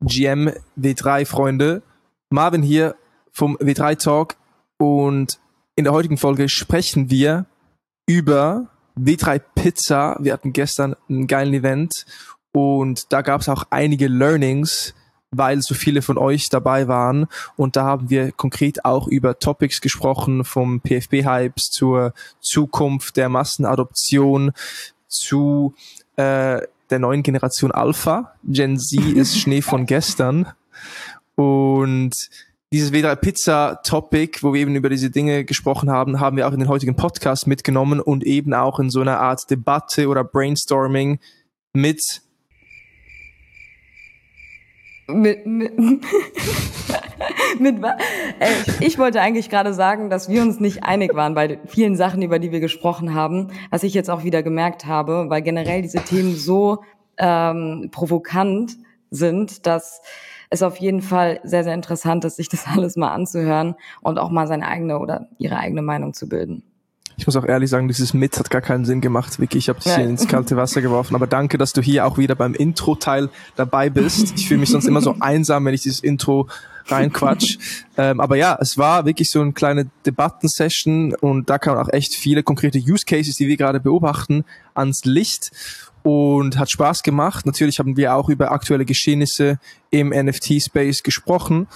GM W3 Freunde. Marvin hier vom W3 Talk und in der heutigen Folge sprechen wir über W3 Pizza. Wir hatten gestern einen geilen Event und da gab es auch einige Learnings, weil so viele von euch dabei waren. Und da haben wir konkret auch über Topics gesprochen, vom PFB-Hypes zur Zukunft der Massenadoption zu äh, der neuen Generation Alpha. Gen Z ist Schnee von gestern. Und dieses W3 Pizza Topic, wo wir eben über diese Dinge gesprochen haben, haben wir auch in den heutigen Podcast mitgenommen und eben auch in so einer Art Debatte oder Brainstorming mit mit, mit, mit äh, ich wollte eigentlich gerade sagen, dass wir uns nicht einig waren bei vielen Sachen, über die wir gesprochen haben, was ich jetzt auch wieder gemerkt habe, weil generell diese Themen so ähm, provokant sind, dass es auf jeden Fall sehr, sehr interessant ist, sich das alles mal anzuhören und auch mal seine eigene oder ihre eigene Meinung zu bilden. Ich muss auch ehrlich sagen, dieses Mit hat gar keinen Sinn gemacht, Vicky. Ich habe dich ja. hier ins kalte Wasser geworfen. Aber danke, dass du hier auch wieder beim Intro-Teil dabei bist. Ich fühle mich sonst immer so einsam, wenn ich dieses Intro reinquatsch. ähm, aber ja, es war wirklich so eine kleine Debattensession und da kamen auch echt viele konkrete Use Cases, die wir gerade beobachten, ans Licht und hat Spaß gemacht. Natürlich haben wir auch über aktuelle Geschehnisse im NFT-Space gesprochen.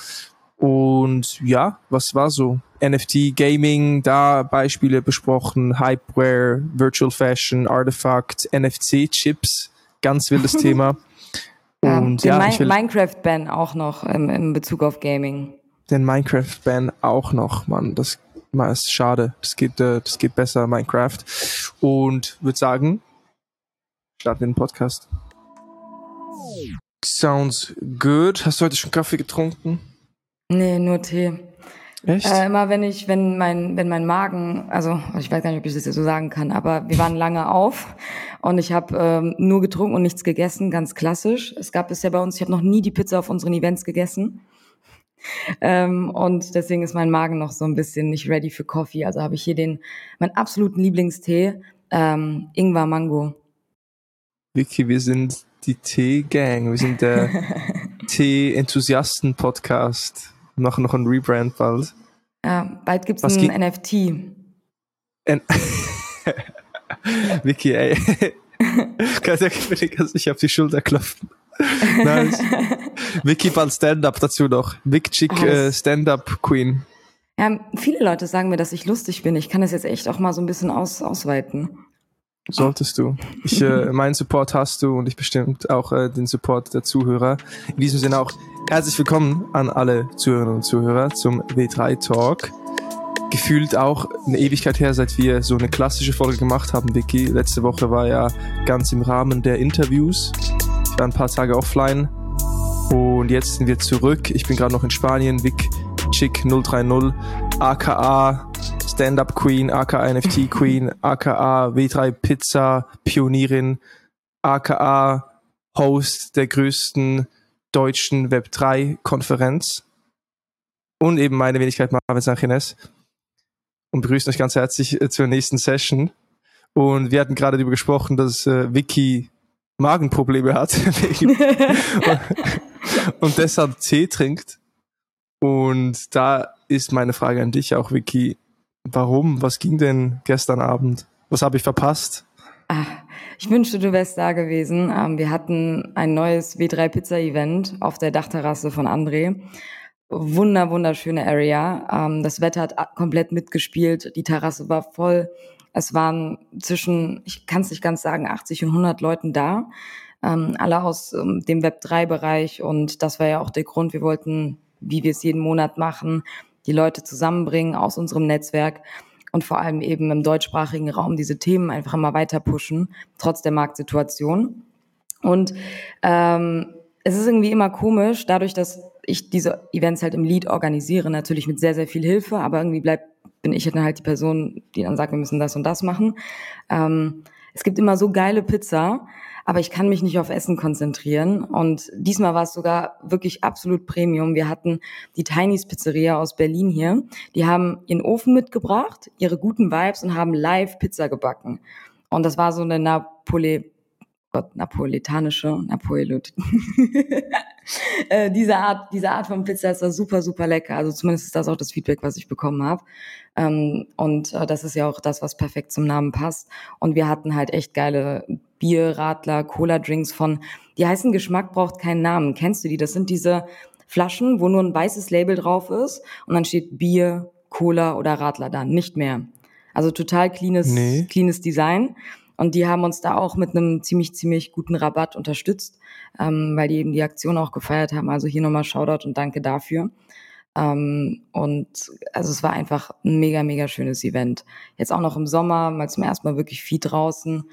Und ja, was war so? NFT Gaming, da Beispiele besprochen, Hypeware, Virtual Fashion, Artifact, NFC Chips, ganz wildes Thema. Und ja, ja Mi Minecraft-Ban auch noch im, im Bezug auf Gaming. Den Minecraft-Ban auch noch, Mann. Das, das ist schade. Das geht, äh, das geht besser, Minecraft. Und würde sagen, starten den Podcast. Sounds good. Hast du heute schon Kaffee getrunken? Nee, nur Tee. Echt? Äh, immer wenn ich, wenn mein, wenn mein Magen, also ich weiß gar nicht, ob ich das jetzt so sagen kann, aber wir waren lange auf und ich habe ähm, nur getrunken und nichts gegessen, ganz klassisch. Es gab bisher bei uns, ich habe noch nie die Pizza auf unseren Events gegessen. Ähm, und deswegen ist mein Magen noch so ein bisschen nicht ready für Coffee. Also habe ich hier den, meinen absoluten Lieblingstee, ähm, Ingwer Mango. Vicky, wir sind die Tee-Gang. Wir sind der Tee-Enthusiasten-Podcast machen noch ein Rebrand bald. Ja, bald gibt es ein NFT. N Vicky, ey. kannst du kannst dich auf die Schulter klopfen. nice. Vicky bald Stand-Up dazu noch. Vic Chick oh, äh, Stand-Up Queen. Ja, viele Leute sagen mir, dass ich lustig bin. Ich kann das jetzt echt auch mal so ein bisschen aus, ausweiten. Solltest du. Ich, äh, meinen Support hast du und ich bestimmt auch äh, den Support der Zuhörer. In diesem Sinne auch herzlich willkommen an alle Zuhörerinnen und Zuhörer zum W3 Talk. Gefühlt auch eine Ewigkeit her, seit wir so eine klassische Folge gemacht haben, Vicky. Letzte Woche war ja ganz im Rahmen der Interviews. Ich war ein paar Tage offline und jetzt sind wir zurück. Ich bin gerade noch in Spanien. Vic Chick 030, aka Stand-Up Queen, aka NFT Queen, aka W3 Pizza Pionierin, aka Host der größten deutschen Web3 Konferenz und eben meine Wenigkeit Marvin Sanchines und begrüßen euch ganz herzlich äh, zur nächsten Session. Und wir hatten gerade darüber gesprochen, dass äh, Vicky Magenprobleme hat und deshalb Tee trinkt. Und da ist meine Frage an dich auch, Vicky. Warum? Was ging denn gestern Abend? Was habe ich verpasst? Ach, ich wünschte, du wärst da gewesen. Ähm, wir hatten ein neues W3 Pizza Event auf der Dachterrasse von André. Wunder, wunderschöne Area. Ähm, das Wetter hat komplett mitgespielt. Die Terrasse war voll. Es waren zwischen, ich kann es nicht ganz sagen, 80 und 100 Leuten da. Ähm, alle aus dem Web3-Bereich. Und das war ja auch der Grund. Wir wollten, wie wir es jeden Monat machen, die Leute zusammenbringen aus unserem Netzwerk und vor allem eben im deutschsprachigen Raum diese Themen einfach immer weiter pushen, trotz der Marktsituation. Und ähm, es ist irgendwie immer komisch, dadurch, dass ich diese Events halt im Lead organisiere, natürlich mit sehr, sehr viel Hilfe, aber irgendwie bleibt, bin ich dann halt die Person, die dann sagt, wir müssen das und das machen. Ähm, es gibt immer so geile Pizza, aber ich kann mich nicht auf Essen konzentrieren. Und diesmal war es sogar wirklich absolut Premium. Wir hatten die Tinys Pizzeria aus Berlin hier. Die haben ihren Ofen mitgebracht, ihre guten Vibes und haben live Pizza gebacken. Und das war so eine Napoli Gott, napolitanische, Napoleot. äh, diese Art, diese Art von Pizza ist da super, super lecker. Also zumindest ist das auch das Feedback, was ich bekommen habe. Ähm, und äh, das ist ja auch das, was perfekt zum Namen passt. Und wir hatten halt echt geile Bier, Radler, Cola-Drinks von, die heißen Geschmack braucht keinen Namen. Kennst du die? Das sind diese Flaschen, wo nur ein weißes Label drauf ist und dann steht Bier, Cola oder Radler da, nicht mehr. Also total cleanes, nee. cleanes Design. Und die haben uns da auch mit einem ziemlich, ziemlich guten Rabatt unterstützt, ähm, weil die eben die Aktion auch gefeiert haben. Also hier nochmal Shoutout und danke dafür. Ähm, und also es war einfach ein mega, mega schönes Event. Jetzt auch noch im Sommer, mal zum ersten Mal wirklich viel draußen.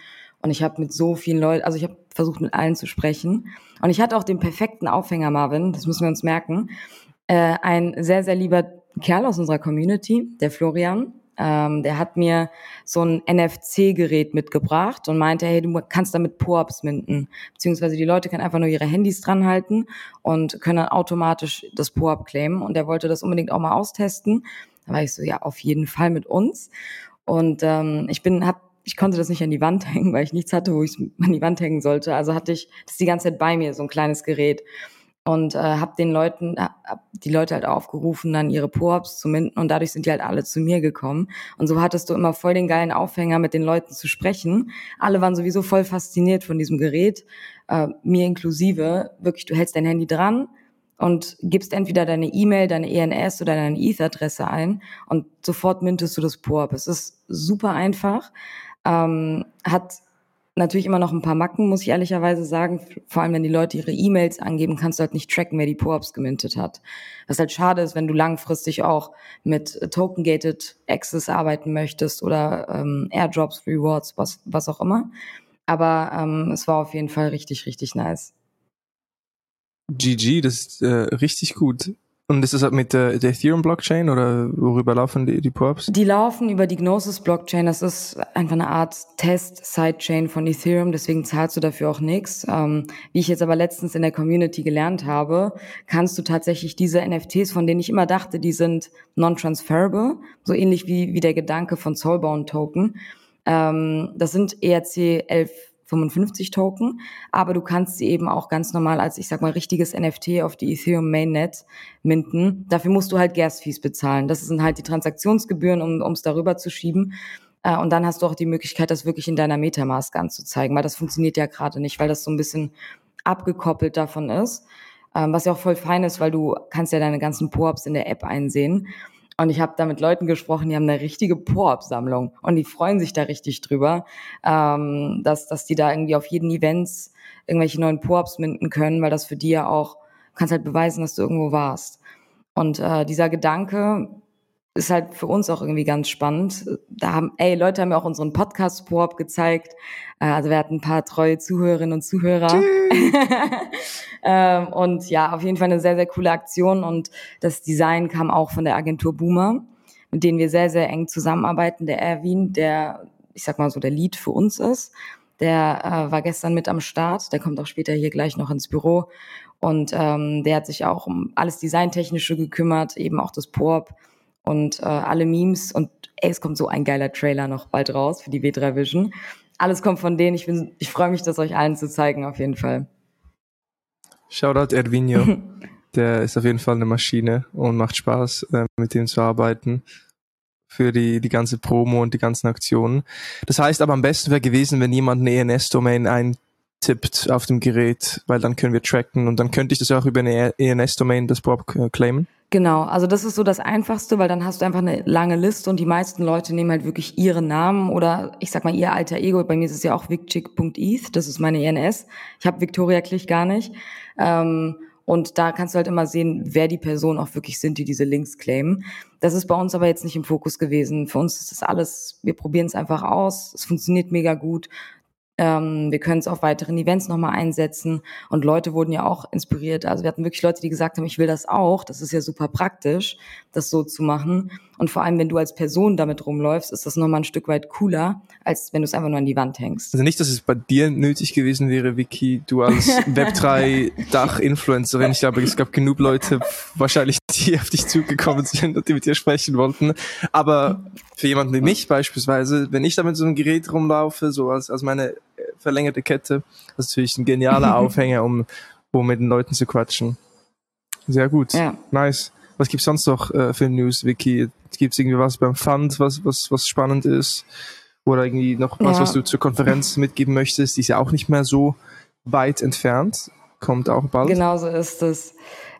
Und ich habe mit so vielen Leuten, also ich habe versucht mit allen zu sprechen. Und ich hatte auch den perfekten Aufhänger, Marvin, das müssen wir uns merken. Äh, ein sehr, sehr lieber Kerl aus unserer Community, der Florian, ähm, der hat mir so ein NFC-Gerät mitgebracht und meinte, hey, du kannst damit Po-Ups minden. Beziehungsweise die Leute können einfach nur ihre Handys dran halten und können dann automatisch das Po-Up claimen. Und der wollte das unbedingt auch mal austesten. Da war ich so, ja, auf jeden Fall mit uns. Und ähm, ich bin, hab, ich konnte das nicht an die Wand hängen, weil ich nichts hatte, wo ich es an die Wand hängen sollte. Also hatte ich das die ganze Zeit bei mir, so ein kleines Gerät und äh, habe den Leuten, hab die Leute halt aufgerufen, dann ihre Po-ups zu minden und dadurch sind die halt alle zu mir gekommen. Und so hattest du immer voll den geilen Aufhänger, mit den Leuten zu sprechen. Alle waren sowieso voll fasziniert von diesem Gerät, äh, mir inklusive. Wirklich, du hältst dein Handy dran und gibst entweder deine E-Mail, deine ENS oder deine ETH-Adresse ein und sofort mintest du das Po-up. Es ist super einfach, ähm, hat natürlich immer noch ein paar Macken, muss ich ehrlicherweise sagen. Vor allem, wenn die Leute ihre E-Mails angeben, kannst du halt nicht tracken, wer die Po-Ups gemintet hat. Was halt schade ist, wenn du langfristig auch mit Token-Gated Access arbeiten möchtest oder ähm, Airdrops, Rewards, was, was auch immer. Aber ähm, es war auf jeden Fall richtig, richtig nice. GG, das ist äh, richtig gut. Und ist halt mit der, der Ethereum-Blockchain oder worüber laufen die, die Props? Die laufen über die Gnosis-Blockchain. Das ist einfach eine Art Test-Sidechain von Ethereum, deswegen zahlst du dafür auch nichts. Ähm, wie ich jetzt aber letztens in der Community gelernt habe, kannst du tatsächlich diese NFTs, von denen ich immer dachte, die sind non-transferable, so ähnlich wie, wie der Gedanke von Soulbound Token. Ähm, das sind ERC 11 55 Token, aber du kannst sie eben auch ganz normal als, ich sag mal, richtiges NFT auf die Ethereum Mainnet minten. Dafür musst du halt Gas-Fees bezahlen. Das sind halt die Transaktionsgebühren, um es darüber zu schieben. Äh, und dann hast du auch die Möglichkeit, das wirklich in deiner Metamask anzuzeigen, weil das funktioniert ja gerade nicht, weil das so ein bisschen abgekoppelt davon ist. Ähm, was ja auch voll fein ist, weil du kannst ja deine ganzen Po-Ups in der App einsehen. Und ich habe da mit Leuten gesprochen, die haben eine richtige Po-Up-Sammlung und die freuen sich da richtig drüber, ähm, dass, dass die da irgendwie auf jeden Events irgendwelche neuen Po-Ups minden können, weil das für die ja auch, kannst halt beweisen, dass du irgendwo warst. Und äh, dieser Gedanke ist halt für uns auch irgendwie ganz spannend. Da haben, ey, Leute haben mir auch unseren Podcast Po-Up gezeigt. Äh, also wir hatten ein paar treue Zuhörerinnen und Zuhörer. Ähm, und ja, auf jeden Fall eine sehr, sehr coole Aktion. Und das Design kam auch von der Agentur Boomer, mit denen wir sehr, sehr eng zusammenarbeiten. Der Erwin, der, ich sag mal so, der Lead für uns ist, der äh, war gestern mit am Start. Der kommt auch später hier gleich noch ins Büro. Und ähm, der hat sich auch um alles Designtechnische gekümmert, eben auch das PORP und äh, alle Memes. Und ey, es kommt so ein geiler Trailer noch bald raus für die W3 Vision. Alles kommt von denen. Ich, bin, ich freue mich, das euch allen zu zeigen, auf jeden Fall. Shoutout Ervinho. Der ist auf jeden Fall eine Maschine und macht Spaß, äh, mit ihm zu arbeiten für die, die ganze Promo und die ganzen Aktionen. Das heißt aber am besten wäre gewesen, wenn jemand eine ENS-Domain eintippt auf dem Gerät, weil dann können wir tracken und dann könnte ich das auch über eine ENS-Domain das Prop claimen. Genau, also das ist so das Einfachste, weil dann hast du einfach eine lange Liste und die meisten Leute nehmen halt wirklich ihren Namen oder ich sag mal ihr alter Ego. Bei mir ist es ja auch vicchick.eth, das ist meine ENS. Ich habe Victoria Klich gar nicht. Ähm, und da kannst du halt immer sehen, wer die Personen auch wirklich sind, die diese Links claimen. Das ist bei uns aber jetzt nicht im Fokus gewesen. Für uns ist das alles, wir probieren es einfach aus. Es funktioniert mega gut. Ähm, wir können es auf weiteren Events nochmal einsetzen. Und Leute wurden ja auch inspiriert. Also wir hatten wirklich Leute, die gesagt haben, ich will das auch. Das ist ja super praktisch, das so zu machen. Und vor allem, wenn du als Person damit rumläufst, ist das nochmal ein Stück weit cooler, als wenn du es einfach nur an die Wand hängst. Also nicht, dass es bei dir nötig gewesen wäre, Vicky, du als Web3-Dach-Influencerin. Ich glaube, es gab genug Leute wahrscheinlich, die auf dich zugekommen sind und die mit dir sprechen wollten. Aber für jemanden wie mich beispielsweise, wenn ich da mit so einem Gerät rumlaufe, so als, als meine verlängerte Kette. Das ist natürlich ein genialer Aufhänger, um, um mit den Leuten zu quatschen. Sehr gut. Ja. Nice. Was gibt's sonst noch äh, für News, Vicky? Gibt's irgendwie was beim Fund, was, was, was spannend ist? Oder irgendwie noch was, ja. was du zur Konferenz mitgeben möchtest? Die ist ja auch nicht mehr so weit entfernt. Kommt auch bald. Genau so ist es.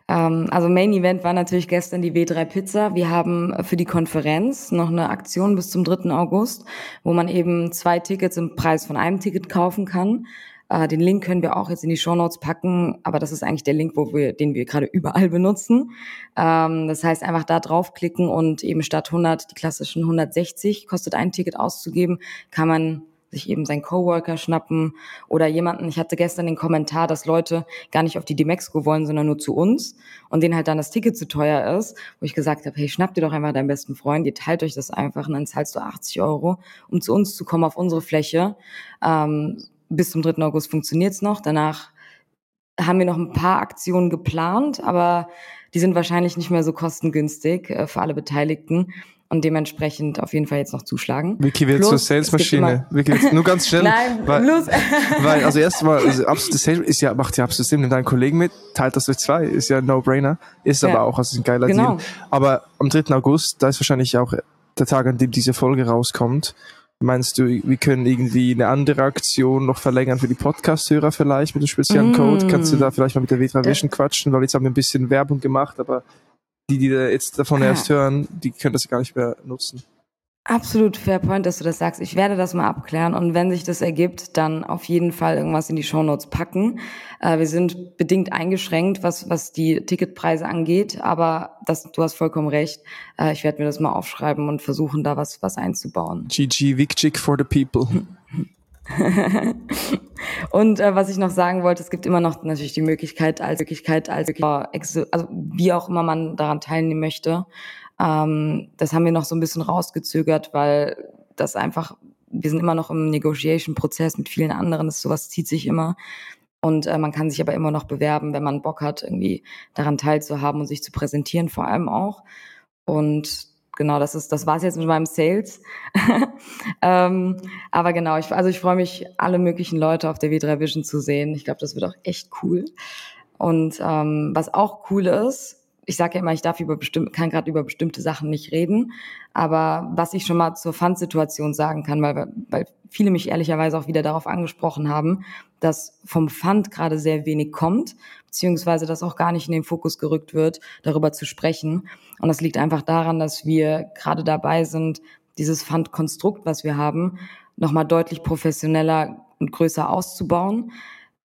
Ähm, also Main Event war natürlich gestern die W3 Pizza. Wir haben für die Konferenz noch eine Aktion bis zum 3. August, wo man eben zwei Tickets im Preis von einem Ticket kaufen kann. Äh, den Link können wir auch jetzt in die Show Notes packen, aber das ist eigentlich der Link, wo wir, den wir gerade überall benutzen. Ähm, das heißt, einfach da draufklicken und eben statt 100, die klassischen 160 kostet ein Ticket auszugeben, kann man sich eben seinen Coworker schnappen oder jemanden. Ich hatte gestern den Kommentar, dass Leute gar nicht auf die Demexco wollen, sondern nur zu uns und denen halt dann das Ticket zu teuer ist, wo ich gesagt habe, hey, schnapp dir doch einfach deinen besten Freund, ihr teilt euch das einfach und dann zahlst du 80 Euro, um zu uns zu kommen auf unsere Fläche. Ähm, bis zum 3. August funktioniert's noch. Danach haben wir noch ein paar Aktionen geplant, aber die sind wahrscheinlich nicht mehr so kostengünstig äh, für alle Beteiligten und dementsprechend auf jeden Fall jetzt noch zuschlagen. Vicky wird zur Salesmaschine. Vicky wird nur ganz schnell. Nein, weil, bloß. weil, also erstmal, also absolute Sales ist ja, macht ja absolut Sinn. Nimm deinen Kollegen mit, teilt das durch zwei, ist ja ein No-Brainer. Ist ja. aber auch, also ein geiler genau. Deal. Aber am 3. August, da ist wahrscheinlich auch der Tag, an dem diese Folge rauskommt. Meinst du, wir können irgendwie eine andere Aktion noch verlängern für die Podcast-Hörer vielleicht mit einem speziellen mm. Code? Kannst du da vielleicht mal mit der V3 Vision quatschen? Weil jetzt haben wir ein bisschen Werbung gemacht, aber die, die jetzt davon ah. erst hören, die können das gar nicht mehr nutzen. Absolut fair point, dass du das sagst. Ich werde das mal abklären und wenn sich das ergibt, dann auf jeden Fall irgendwas in die Shownotes packen. Äh, wir sind bedingt eingeschränkt, was, was die Ticketpreise angeht, aber das, du hast vollkommen recht. Äh, ich werde mir das mal aufschreiben und versuchen, da was, was einzubauen. GG Vikchik for the people. und äh, was ich noch sagen wollte, es gibt immer noch natürlich die Möglichkeit, als Möglichkeit, als also wie auch immer man daran teilnehmen möchte, ähm, das haben wir noch so ein bisschen rausgezögert, weil das einfach, wir sind immer noch im Negotiation-Prozess mit vielen anderen, das sowas zieht sich immer. Und äh, man kann sich aber immer noch bewerben, wenn man Bock hat, irgendwie daran teilzuhaben und sich zu präsentieren, vor allem auch. Und genau, das ist, das war's jetzt mit meinem Sales. ähm, aber genau, ich, also ich freue mich, alle möglichen Leute auf der W3 Vision zu sehen. Ich glaube, das wird auch echt cool. Und ähm, was auch cool ist, ich sage ja immer, ich darf über bestimmte, kann gerade über bestimmte Sachen nicht reden, aber was ich schon mal zur Pfandsituation sagen kann, weil, weil viele mich ehrlicherweise auch wieder darauf angesprochen haben, dass vom Pfand gerade sehr wenig kommt, beziehungsweise dass auch gar nicht in den Fokus gerückt wird, darüber zu sprechen. Und das liegt einfach daran, dass wir gerade dabei sind, dieses Pfandkonstrukt, was wir haben, nochmal deutlich professioneller und größer auszubauen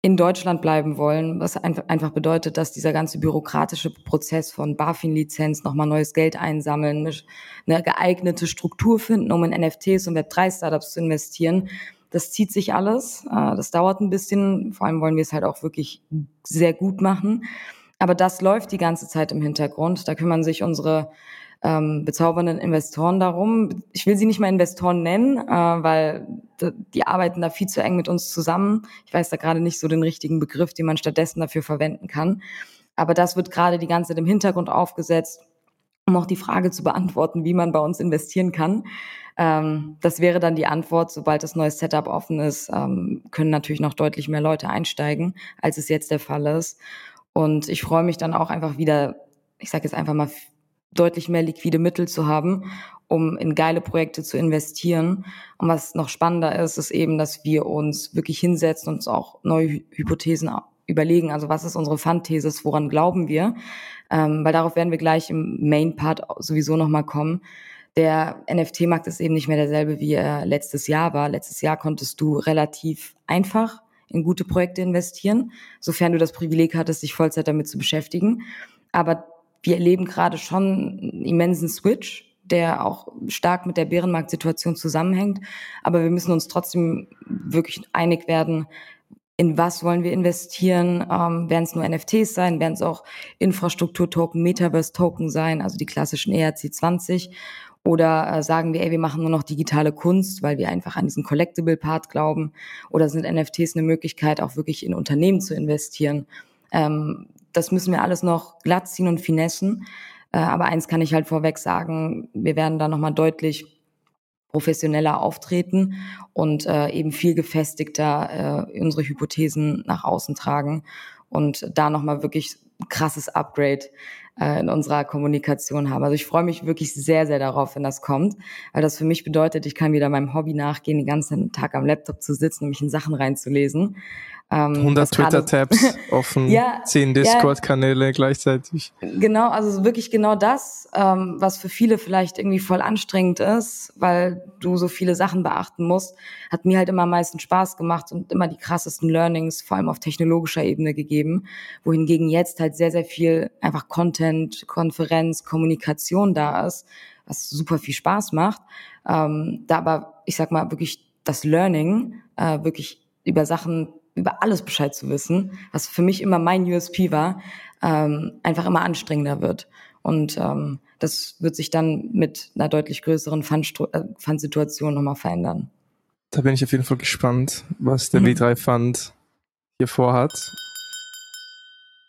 in Deutschland bleiben wollen, was einfach bedeutet, dass dieser ganze bürokratische Prozess von BaFin-Lizenz, nochmal neues Geld einsammeln, eine geeignete Struktur finden, um in NFTs und Web3-Startups zu investieren, das zieht sich alles. Äh, das dauert ein bisschen. Vor allem wollen wir es halt auch wirklich sehr gut machen. Aber das läuft die ganze Zeit im Hintergrund. Da kümmern sich unsere ähm, bezaubernden Investoren darum. Ich will sie nicht mal Investoren nennen, äh, weil die arbeiten da viel zu eng mit uns zusammen. Ich weiß da gerade nicht so den richtigen Begriff, den man stattdessen dafür verwenden kann. Aber das wird gerade die ganze Zeit im Hintergrund aufgesetzt, um auch die Frage zu beantworten, wie man bei uns investieren kann. Ähm, das wäre dann die Antwort, sobald das neue Setup offen ist, ähm, können natürlich noch deutlich mehr Leute einsteigen, als es jetzt der Fall ist. Und ich freue mich dann auch einfach wieder, ich sage jetzt einfach mal, deutlich mehr liquide Mittel zu haben, um in geile Projekte zu investieren. Und was noch spannender ist, ist eben, dass wir uns wirklich hinsetzen und uns auch neue Hypothesen überlegen. Also was ist unsere Fundthesis, woran glauben wir? Ähm, weil darauf werden wir gleich im Main-Part sowieso nochmal kommen. Der NFT-Markt ist eben nicht mehr derselbe, wie er letztes Jahr war. Letztes Jahr konntest du relativ einfach in gute Projekte investieren, sofern du das Privileg hattest, dich Vollzeit damit zu beschäftigen. Aber wir erleben gerade schon einen immensen Switch, der auch stark mit der Bärenmarktsituation zusammenhängt. Aber wir müssen uns trotzdem wirklich einig werden, in was wollen wir investieren? Ähm, werden es nur NFTs sein? Werden es auch Infrastruktur-Token, Metaverse-Token sein, also die klassischen ERC20? Oder äh, sagen wir, ey, wir machen nur noch digitale Kunst, weil wir einfach an diesen Collectible-Part glauben? Oder sind NFTs eine Möglichkeit, auch wirklich in Unternehmen zu investieren? Ähm, das müssen wir alles noch glatt ziehen und finessen. Äh, aber eins kann ich halt vorweg sagen, wir werden da nochmal deutlich professioneller auftreten und äh, eben viel gefestigter äh, unsere Hypothesen nach außen tragen und da nochmal wirklich krasses Upgrade äh, in unserer Kommunikation haben. Also ich freue mich wirklich sehr, sehr darauf, wenn das kommt, weil das für mich bedeutet, ich kann wieder meinem Hobby nachgehen, den ganzen Tag am Laptop zu sitzen und mich in Sachen reinzulesen. Ähm, 100 Twitter-Tabs offen, ja, 10 Discord-Kanäle ja, gleichzeitig. Genau, also wirklich genau das, ähm, was für viele vielleicht irgendwie voll anstrengend ist, weil du so viele Sachen beachten musst, hat mir halt immer am meisten Spaß gemacht und immer die krassesten Learnings, vor allem auf technologischer Ebene gegeben, wohingegen jetzt halt sehr, sehr viel einfach Content, Konferenz, Kommunikation da ist, was super viel Spaß macht. Ähm, da aber, ich sag mal, wirklich das Learning, äh, wirklich über Sachen über alles Bescheid zu wissen, was für mich immer mein USP war, ähm, einfach immer anstrengender wird. Und ähm, das wird sich dann mit einer deutlich größeren äh, Fund-Situation nochmal verändern. Da bin ich auf jeden Fall gespannt, was der mhm. W3 Fund hier vorhat.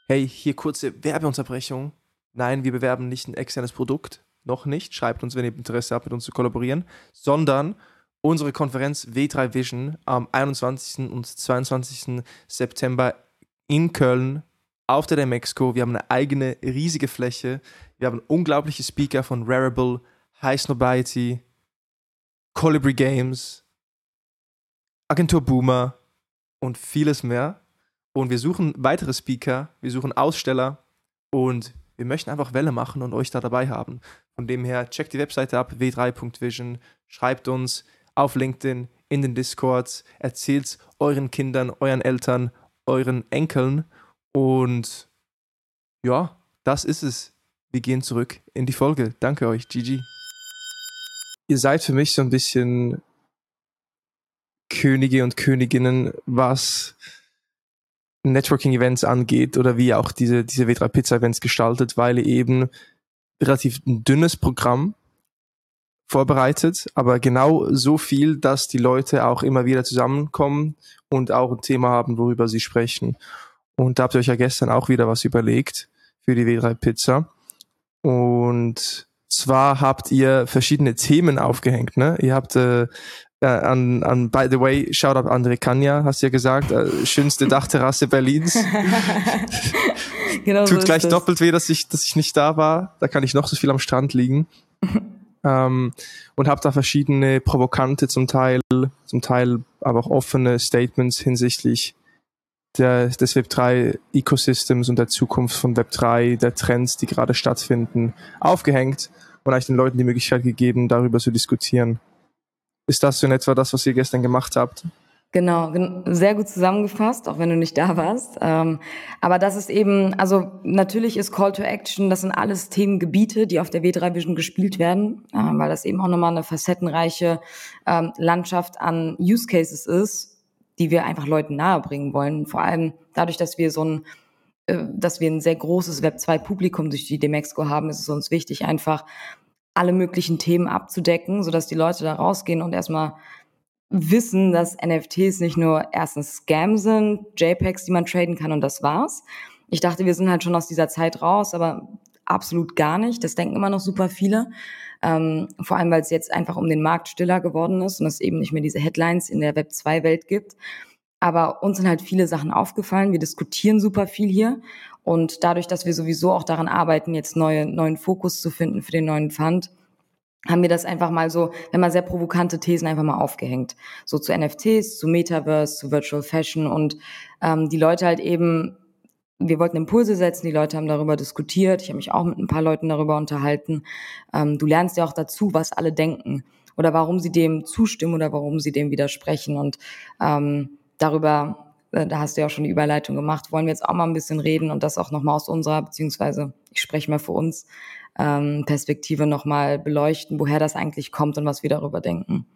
Hey, hier kurze Werbeunterbrechung. Nein, wir bewerben nicht ein externes Produkt, noch nicht. Schreibt uns, wenn ihr Interesse habt, mit uns zu kollaborieren, sondern unsere Konferenz W3 Vision am 21. und 22. September in Köln auf der Demexco. Wir haben eine eigene riesige Fläche. Wir haben unglaubliche Speaker von Rarible, High Snobiety, Colibri Games, Agentur Boomer und vieles mehr. Und wir suchen weitere Speaker, wir suchen Aussteller und wir möchten einfach Welle machen und euch da dabei haben. Von dem her, checkt die Webseite ab, w3.vision, schreibt uns, auf LinkedIn, in den Discords, erzählt euren Kindern, euren Eltern, euren Enkeln und ja, das ist es. Wir gehen zurück in die Folge. Danke euch, GG. Ihr seid für mich so ein bisschen Könige und Königinnen, was Networking-Events angeht oder wie auch diese, diese W3-Pizza-Events gestaltet, weil ihr eben relativ ein dünnes Programm vorbereitet, aber genau so viel, dass die Leute auch immer wieder zusammenkommen und auch ein Thema haben, worüber sie sprechen. Und da habt ihr euch ja gestern auch wieder was überlegt für die W3 Pizza. Und zwar habt ihr verschiedene Themen aufgehängt, ne? Ihr habt äh, äh an, an, by the way, Shoutout André Kanya, hast du ja gesagt, äh, schönste Dachterrasse Berlins. genau Tut so gleich doppelt weh, dass ich, dass ich nicht da war. Da kann ich noch so viel am Strand liegen. Ähm, und habe da verschiedene provokante zum Teil, zum Teil aber auch offene Statements hinsichtlich der, des Web3-Ecosystems und der Zukunft von Web3, der Trends, die gerade stattfinden, aufgehängt und eigentlich den Leuten die Möglichkeit gegeben, darüber zu diskutieren. Ist das so in etwa das, was ihr gestern gemacht habt? Genau, sehr gut zusammengefasst, auch wenn du nicht da warst. Ähm, aber das ist eben, also natürlich ist Call to Action, das sind alles Themengebiete, die auf der W3 Vision gespielt werden, äh, weil das eben auch nochmal eine facettenreiche ähm, Landschaft an Use Cases ist, die wir einfach Leuten nahebringen wollen. Vor allem dadurch, dass wir so ein äh, dass wir ein sehr großes Web2-Publikum durch die Demexco haben, ist es uns wichtig, einfach alle möglichen Themen abzudecken, sodass die Leute da rausgehen und erstmal wissen, dass NFTs nicht nur erstens Scam sind, JPEGs, die man traden kann und das war's. Ich dachte, wir sind halt schon aus dieser Zeit raus, aber absolut gar nicht. Das denken immer noch super viele. Ähm, vor allem, weil es jetzt einfach um den Markt stiller geworden ist und es eben nicht mehr diese Headlines in der Web 2-Welt gibt. Aber uns sind halt viele Sachen aufgefallen. Wir diskutieren super viel hier. Und dadurch, dass wir sowieso auch daran arbeiten, jetzt neue, neuen Fokus zu finden für den neuen Fund, haben wir das einfach mal so, wenn man sehr provokante Thesen einfach mal aufgehängt. So zu NFTs, zu Metaverse, zu Virtual Fashion und ähm, die Leute halt eben, wir wollten Impulse setzen, die Leute haben darüber diskutiert, ich habe mich auch mit ein paar Leuten darüber unterhalten. Ähm, du lernst ja auch dazu, was alle denken oder warum sie dem zustimmen oder warum sie dem widersprechen und ähm, darüber äh, da hast du ja auch schon die Überleitung gemacht, wollen wir jetzt auch mal ein bisschen reden und das auch nochmal aus unserer, beziehungsweise ich spreche mal für uns, ähm, Perspektive nochmal beleuchten, woher das eigentlich kommt und was wir darüber denken.